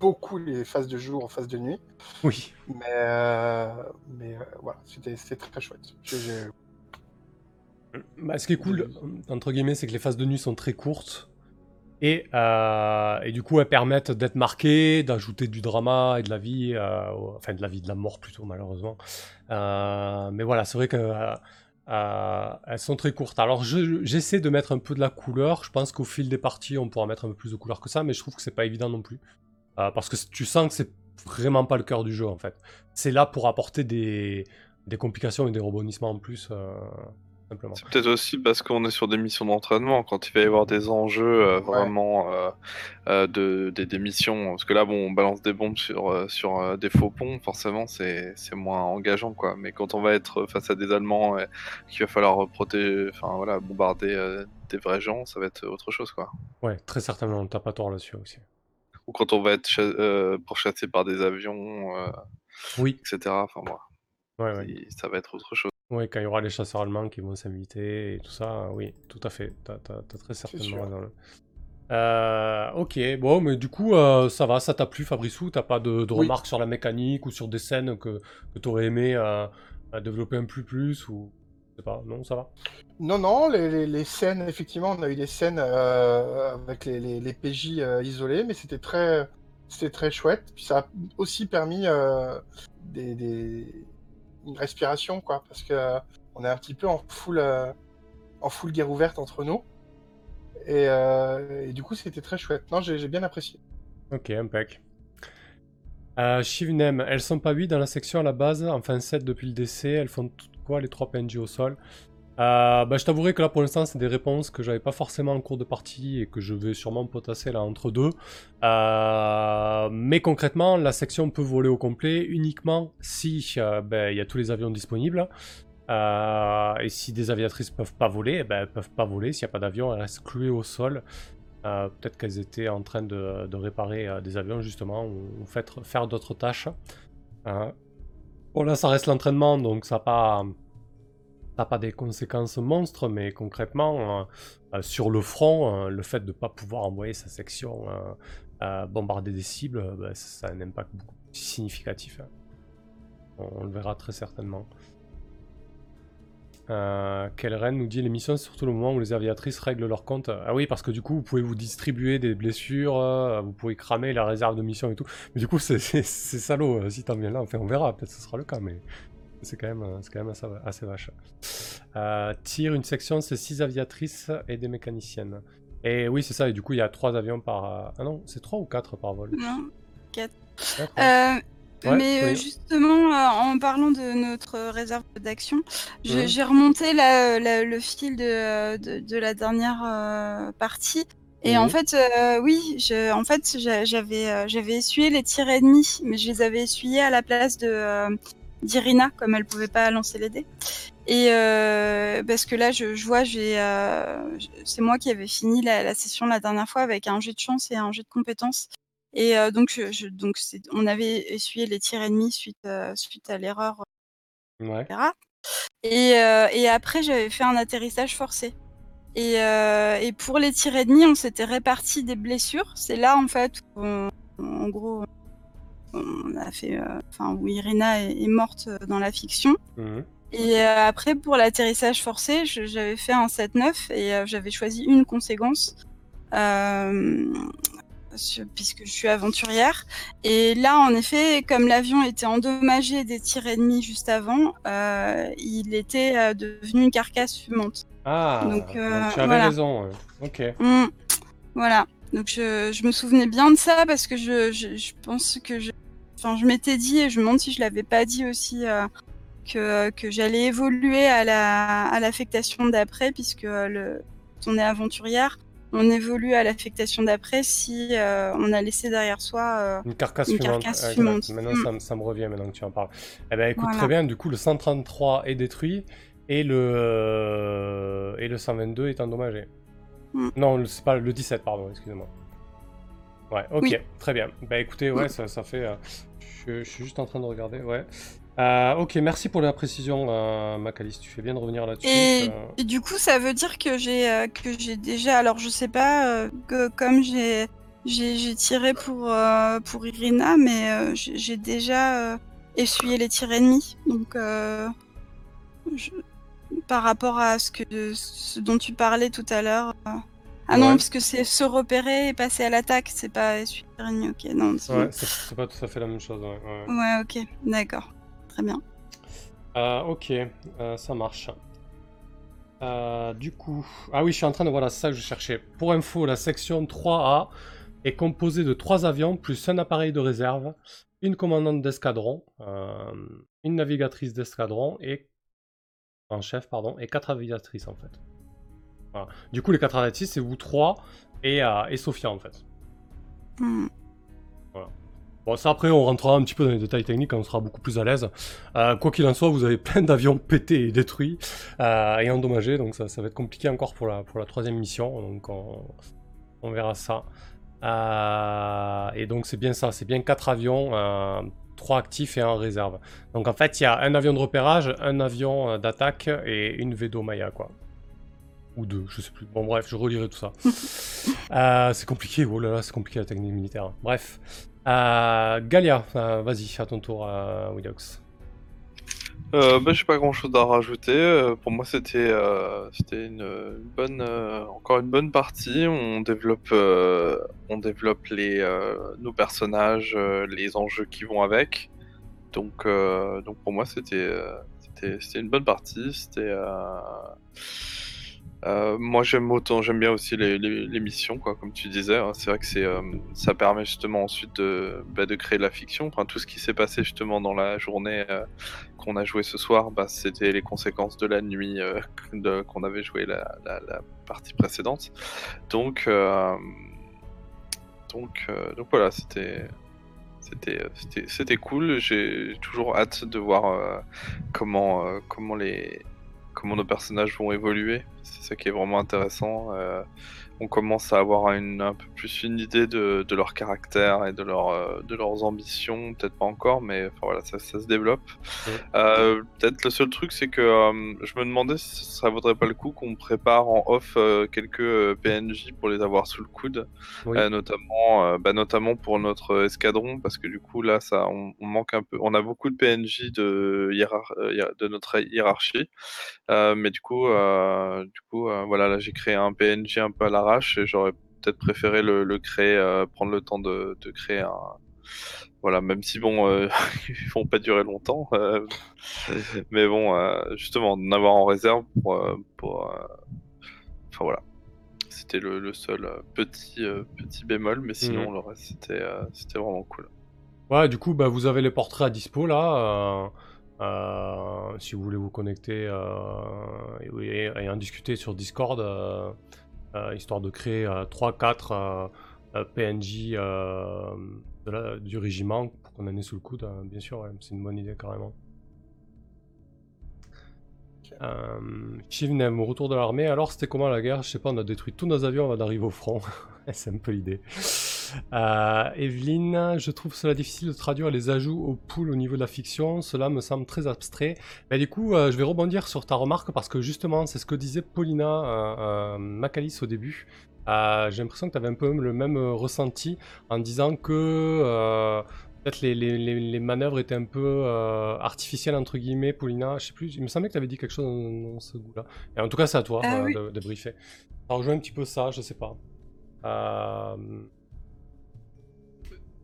beaucoup les phases de jour aux phases de nuit. Oui. Mais, euh, mais euh, voilà, c'était très, très chouette. Bah, ce qui est cool, entre guillemets, c'est que les phases de nuit sont très courtes. Et, euh, et du coup, elles permettent d'être marquées, d'ajouter du drama et de la vie, enfin de la vie, de la mort plutôt, malheureusement. Mais voilà, c'est vrai que euh, elles sont très courtes. Alors, je- j'essaie de mettre un peu de la couleur. Je pense qu'au fil des parties, on pourra mettre un peu plus de couleur que ça, mais je trouve que c'est pas évident non plus. Euh, parce que tu sens que c'est vraiment pas le cœur du jeu, en fait. C'est là pour apporter des, des complications et des rebondissements en plus, euh, simplement. C'est peut-être aussi parce qu'on est sur des missions d'entraînement, quand il va y avoir des enjeux euh, Ouais. vraiment euh, de, des, des missions. Parce que là, bon, on balance des bombes sur, sur des faux ponts, forcément, c'est c'est moins engageant, quoi. Mais quand on va être face à des Allemands, qu'il va falloir protéger, enfin voilà, bombarder des vrais gens, ça va être autre chose, quoi. Ouais, très certainement, t'as pas tort là-dessus aussi. Ou quand on va être cha- euh, pourchassé par des avions, euh, Oui, etc. Enfin, voilà, ouais, ça va être autre chose. Ouais, quand il y aura les chasseurs allemands qui vont s'inviter et tout ça, oui, tout à fait, t'as, t'as- t'as très certainement raison. Euh, ok, bon, mais du coup, euh, ça va, ça t'a plu, Fabrissou T'as pas de, de Oui. remarques sur la mécanique ou sur des scènes que, que t'aurais aimé euh, développer un peu plus ou... Sais pas, non, ça va Non, non, les, les- les scènes, effectivement, on a eu des scènes euh, avec les, PJ euh, isolés, mais c'était très, c'était très chouette. Puis ça a aussi permis euh, des, des- une respiration, quoi, parce que on est un petit peu en full, en full guerre ouverte entre nous. Et, et du coup, c'était très chouette. Non, j'ai j'ai bien apprécié. Ok, impec. Euh, Shivnem, elles sont pas 8 dans la section à la base, enfin 7 depuis le décès, elles font toutes les 3 PNJ au sol Euh, bah, Je t'avouerai que là pour l'instant c'est des réponses que j'avais pas forcément en cours de partie et que je vais sûrement potasser là entre deux. Euh, mais concrètement, la section peut voler au complet uniquement si euh, ben, il y a tous les avions disponibles. Et si des aviatrices peuvent pas voler, eh ben, elles peuvent pas voler. S'il n'y a pas d'avion, elles restent clouées au sol. Peut-être qu'elles étaient en train de, réparer des avions justement ou, faire d'autres tâches. Bon là ça reste l'entraînement donc ça n'a pas, des conséquences monstres mais concrètement euh, euh, sur le front euh, le fait de ne pas pouvoir envoyer sa section bombarder des cibles bah, ça a un impact beaucoup plus significatif. hein. On le verra très certainement. Euh, Kelren nous dit l'émission, c'est surtout le moment où les aviatrices règlent leur compte. Ah oui, parce que du coup, vous pouvez vous distribuer des blessures, euh, vous pouvez cramer la réserve de mission et tout. Mais du coup, c'est salaud. Euh, si t'en viens là, enfin, on verra, peut-être ce sera le cas, mais c'est quand même, euh, quand même assez, vache. tire une section, c'est 6 aviatrices et des mécaniciennes. Et oui, c'est ça, et du coup, il y a 3 avions par. Ah non, c'est 3 ou 4 par vol? Non, 4. Ouais, mais euh, justement, euh, en parlant de notre réserve d'action, j'ai j'ai remonté la- la- le fil de, de, de la dernière euh, partie. Et en fait, euh, oui, je, en fait, j'avais euh, j'avais essuyé les tirs ennemis, mais je les avais essuyés à la place de euh, d'Irina, comme elle pouvait pas lancer les dés. Et euh, parce que là, je, je vois, j'ai, euh, c'est moi qui avais fini la, la session la dernière fois avec un jet de chance et un jet de compétences. Et donc, je, on avait essuyé les tirs ennemis suite, suite à l'erreur, Ouais. etc. Et, et après, j'avais fait un atterrissage forcé. Et, et pour les tirs ennemis, on s'était réparti des blessures. C'est là, en fait, où on- en gros, on a fait, euh, enfin, où Irina est, est morte dans la fiction. Mhm. Et euh, après, pour l'atterrissage forcé, j'avais fait un 7-9 et euh, j'avais choisi une conséquence. Puisque je suis aventurière. Et là, en effet, comme l'avion était endommagé des tirs ennemis juste avant, euh, il était euh, devenu une carcasse fumante. Ah, Donc, euh, tu avais voilà. raison. Ok. Mm. Voilà. Donc je, je me souvenais bien de ça parce que je, je, je pense que je, enfin, je m'étais dit et je me demande si je l'avais pas dit aussi euh, que, que j'allais évoluer à la à l'affectation d'après puisque le, on est aventurière, on évolue à l'affectation d'après si euh, on a laissé derrière soi. euh, Une carcasse Une fumante. carcasse fumante. Maintenant, Mm. ça, me- ça me revient maintenant que tu en parles. Eh ben, écoute, Voilà. très bien. Du coup, le 133 est détruit et le, euh, et le 122 est endommagé. Mm. Non, c'est pas le 17, pardon, excusez-moi. Ouais, ok, Oui. très bien. Bah écoutez, ouais, ça, ça fait. je, je suis juste en train de regarder, ouais. Euh, ok, merci pour la précision, euh, Macalis. Tu fais bien de revenir là-dessus. Et, euh, et du coup, ça veut dire que j'ai euh, que j'ai déjà. Alors, je sais pas que comme j'ai j'ai tiré pour pour Irina, mais j'ai déjà essuyé les tirs ennemis. Donc, je- par rapport à ce que ce dont tu parlais tout à l'heure. Ah non, Ouais. parce que c'est se repérer et passer à l'attaque, c'est pas essuyer les tirs ennemis. Ok, non. Ouais, c'est c'est pas tout à fait la même chose. Ouais, ouais. Ouais, ok, d'accord, très bien. Euh, ok, euh, ça marche. Euh, du coup, ah oui, je suis en train de voilà, ça que je cherchais. Pour info, la section 3A est composée de trois avions plus un appareil de réserve, une commandante d'escadron, une navigatrice d'escadron et en chef pardon et quatre aviatrices en fait. Voilà. Du coup, les quatre aviatrices c'est vous trois et, et Sophia en fait. Hmm. Bon, ça après, on rentrera un petit peu dans les détails techniques quand on sera beaucoup plus à l'aise. Euh, quoi qu'il en soit, vous avez plein d'avions pétés et détruits euh, et endommagés, donc ça, ça va être compliqué encore pour la, pour la troisième mission, donc on, on verra ça. Euh, et donc c'est bien ça, c'est bien quatre avions, trois actifs et un en réserve. Donc en fait, il y a un avion de repérage, un avion d'attaque et une Vedo Maya, quoi. Ou deux, je sais plus. Bon bref, je relirai tout ça. Euh, c'est compliqué, oh là là, c'est compliqué la technique militaire. Bref. Euh, Galia, euh, vas-y, à ton tour, euh, Widox. Euh, bah, j'ai pas grand chose à rajouter. Euh, pour moi, c'était euh, c'était une, bonne, encore une bonne partie. On développe, on développe les nos personnages, les enjeux qui vont avec. Donc, donc pour moi, c'était c'était c'était une bonne partie. C'était euh, moi j'aime autant, j'aime bien aussi les, missions, comme tu disais. hein. C'est vrai que euh, ça permet justement ensuite de, bah, créer de la fiction. Tout ce qui s'est passé justement dans la journée euh, qu'on a joué ce soir, bah, c'était les conséquences de la nuit qu'on avait joué la, partie précédente. Donc, voilà, c'était. Cool. J'ai toujours hâte de voir comment nos personnages vont évoluer. C'est ça qui est vraiment intéressant. Euh, on commence à avoir une, un peu plus une idée de, de leur caractère et de, leur, euh, de leurs ambitions. Peut-être pas encore, mais enfin, voilà, ça, ça se développe. Ouais. Euh, Peut-être le seul truc, c'est que je me demandais si ça vaudrait pas le coup qu'on prépare en off quelques PNJ pour les avoir sous le coude. Oui. Notamment, bah, notamment pour notre escadron, parce que du coup là, ça, on, on manque un peu. On a beaucoup de PNJ de, hiérar- hiér- de notre hiérarchie, Euh, mais du coup, euh, du coup, euh, voilà, là j'ai créé un PNJ un peu à l'arrache et j'aurais peut-être préféré le, le créer, euh, prendre le temps de, de créer un. Voilà, même si bon, euh, ils vont pas durer longtemps, euh, mais bon, euh, justement, d'en avoir en réserve pour, pour, euh, enfin voilà. C'était le, le seul euh, petit, euh, petit bémol, mais sinon Mhm. le reste c'était euh, c'était vraiment cool. Ouais, du coup, bah, vous avez les portraits à dispo là. Euh, si vous voulez vous connecter euh, et, et- et en discuter sur Discord, euh, histoire de créer 3-4 PNJ de la- du régiment pour qu'on en ait sous le coude, euh, bien sûr, ouais, c'est une bonne idée carrément. Euh, Shivnem, au retour de l'armée, alors c'était comment la guerre? Je sais pas, on a détruit tous nos avions avant d'arriver au front. c'est un peu l'idée. Euh, Evelyne, je trouve cela difficile de traduire les ajouts au pool au niveau de la fiction. Cela me semble très abstrait. Mais du coup, euh, je vais rebondir sur ta remarque parce que justement, c'est ce que disait Paulina euh, euh, Macalis au début. J'ai l'impression que tu avais un peu le même ressenti en disant que peut-être les, les- les- les manœuvres étaient un peu euh, artificielles, entre guillemets, Paulina. Je sais plus, il me semblait que tu avais dit quelque chose dans, dans ce goût-là. Et en tout cas, c'est à toi Ah euh, oui. de, de briefer. Ça rejoint un petit peu ça, je sais pas. Euh,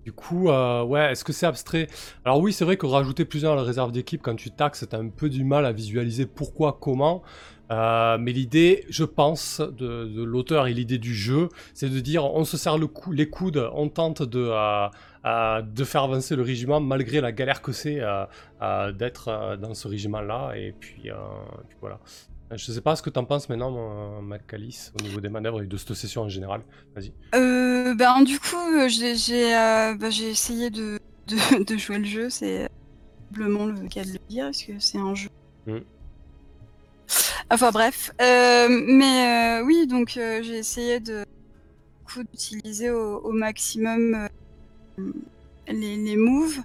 Du coup, euh, ouais, est-ce que c'est abstrait? Alors oui, c'est vrai que rajouter plusieurs à la réserve d'équipe quand tu taxes, t'as un peu du mal à visualiser pourquoi, comment. Euh, mais l'idée, je pense, de, l'auteur et l'idée du jeu, c'est de dire on se serre les coudes, on tente de, euh, de faire avancer le régiment malgré la galère que c'est euh, euh, d'être euh, dans ce régiment-là. Et puis, euh, puis voilà. Je sais pas ce que t'en penses maintenant, Macalis, au niveau des manœuvres et de cette session en général. Vas-y. Euh, ben, du coup, euh, j'ai j'ai euh, j'ai essayé de, de, de jouer le jeu, c'est simplement le cas de le dire, parce que c'est un jeu. Mm. Enfin bref, Euh, mais euh, oui, donc euh, j'ai essayé de d'utiliser au, au maximum euh, les, les moves,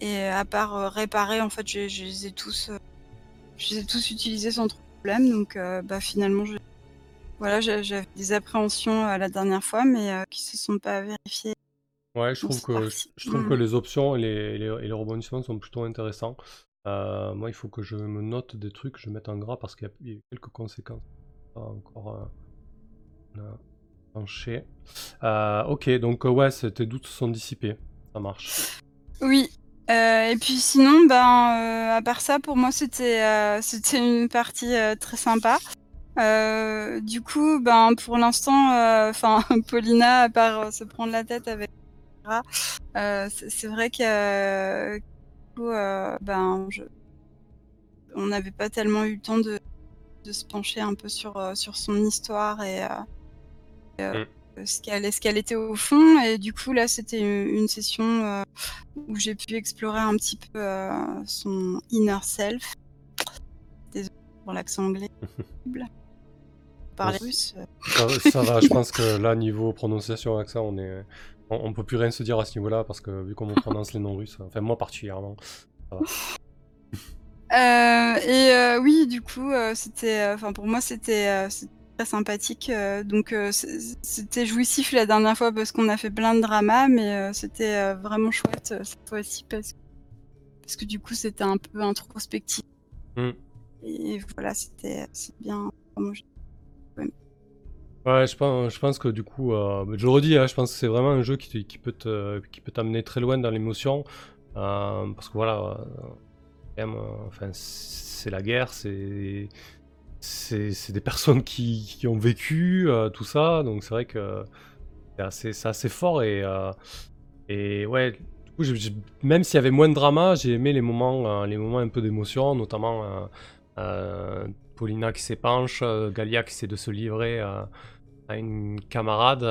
et à part euh, réparer, en fait, je, je les ai tous, euh, je les ai tous utilisés sans trop de problème, donc euh, bah, finalement, je, voilà, j'a- j'avais des appréhensions la dernière fois, mais qui se sont pas vérifiées. Ouais, je trouve que, je trouve Mm. que les options et les, et les, et les rebondissements sont plutôt intéressants. Euh, moi, il faut que je me note des trucs, je mette en gras parce qu'il y y, a quelques conséquences. Pas encore euh, Euh, ok, donc euh, ouais, tes doutes sont dissipés. Ça marche. Oui. Euh, et puis sinon, ben, à part ça, pour moi, c'était c'était une partie très sympa. Du coup, ben, pour l'instant, enfin, Paulina, à part se prendre la tête avec c'est vrai que ben, on n'avait pas tellement eu le temps de, de se pencher un peu sur, sur son histoire et, euh, et, euh, ce qu'elle était au fond. Et du coup, là, c'était une, session euh, où j'ai pu explorer un petit peu euh, son inner self. Désolée pour l'accent anglais. Parler Bon, russe. Ça, ça va, je pense que là, niveau prononciation, accent, on est. On, on peut plus rien se dire à ce niveau-là parce que vu comment on prononce les noms russes, enfin moi particulièrement. ça va. Euh, et euh, oui, du coup, euh, c'était, enfin pour moi, c'était très sympathique. euh, donc euh, c'était jouissif la dernière fois parce qu'on a fait plein de dramas, mais euh, c'était vraiment chouette cette fois-ci parce que parce que du coup, c'était un peu introspectif. Mm. Et voilà, c'était bien. Ouais, je pense, je pense que du coup, euh, je le redis, hein, je pense que c'est vraiment un jeu qui, te- qui peut te, qui peut t'amener très loin dans l'émotion, euh, parce que voilà, euh, enfin, c'est la guerre, c'est, c'est, des personnes qui, ont vécu euh, tout ça, donc c'est vrai que c'est assez, fort et, euh, ouais, même s'il y avait moins de drama, j'ai aimé les moments, euh, les moments un peu d'émotion, notamment Paulina qui s'épanche, Galia qui essaie de se livrer. à une camarade,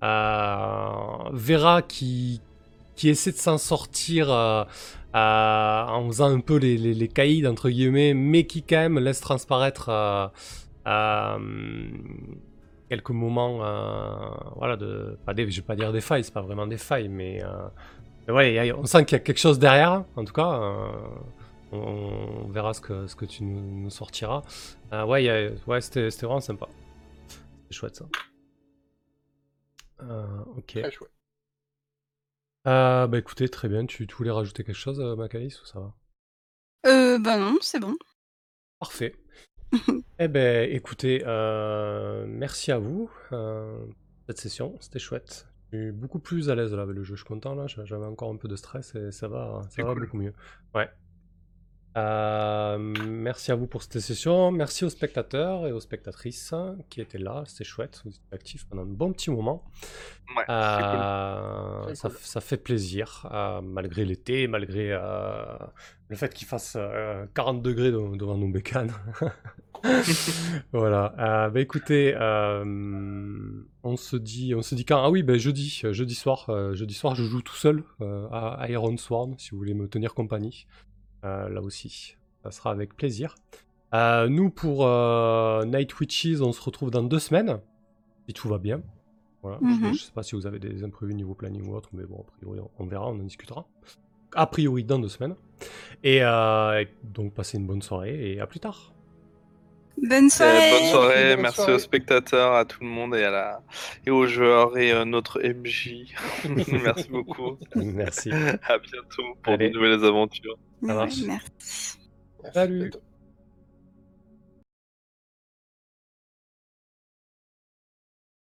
Vera qui, qui essaie de s'en sortir euh, en faisant un peu les, les, caïds, entre guillemets, mais qui quand même laisse transparaître euh, euh, quelques moments, euh, voilà, de, pas des, je vais pas dire des failles, c'est pas vraiment des failles, mais, ouais, on sent qu'il y a quelque chose derrière, en tout cas. on, verra ce que, tu nous, sortiras. Ouais, ouais c'était vraiment sympa. C'est chouette ça. Ok. Très chouette. Euh, bah écoutez, très bien. Tu, tu voulais rajouter quelque chose, euh, Macalis, ou ça va? Euh, bah non, c'est bon. Parfait. eh ben, écoutez, euh, merci à vous. euh, cette session, c'était chouette. Je suis beaucoup plus à l'aise là avec le jeu. Je suis content là. J'avais encore un peu de stress et ça va, ça C'est va cool. beaucoup mieux. Ouais. Euh, merci à vous pour cette session. Merci aux spectateurs et aux spectatrices qui étaient là. C'était chouette. Vous étiez actifs pendant un bon petit moment. Ouais, c'est cool. Euh, ça, cool. ça fait plaisir, euh, malgré l'été, malgré le fait qu'il fasse euh, 40 degrés de- devant nos bécanes. voilà. Bah écoutez, on se dit, on se dit quand? Ah oui, ben jeudi, jeudi soir, jeudi soir, je joue tout seul à Iron Sworn, si vous voulez me tenir compagnie. Euh, là aussi, ça sera avec plaisir. Euh, nous pour euh, Night Witches, on se retrouve dans deux semaines, si tout va bien. Voilà. Je- Mhm. Je, sais pas si vous avez des imprévus niveau planning ou autre, mais bon, a priori, on, verra, on en discutera. A priori, dans deux semaines. Et, euh, et donc, passez une bonne soirée et à plus tard. Bonne Euh, soirée. bonne soirée, Bonne merci soirée. aux spectateurs, à tout le monde et à la et aux joueurs et euh, notre MJ. merci beaucoup. Merci. À bientôt pour Allez. de nouvelles aventures. Ça Ouais, marche. merci. Merci, Salut.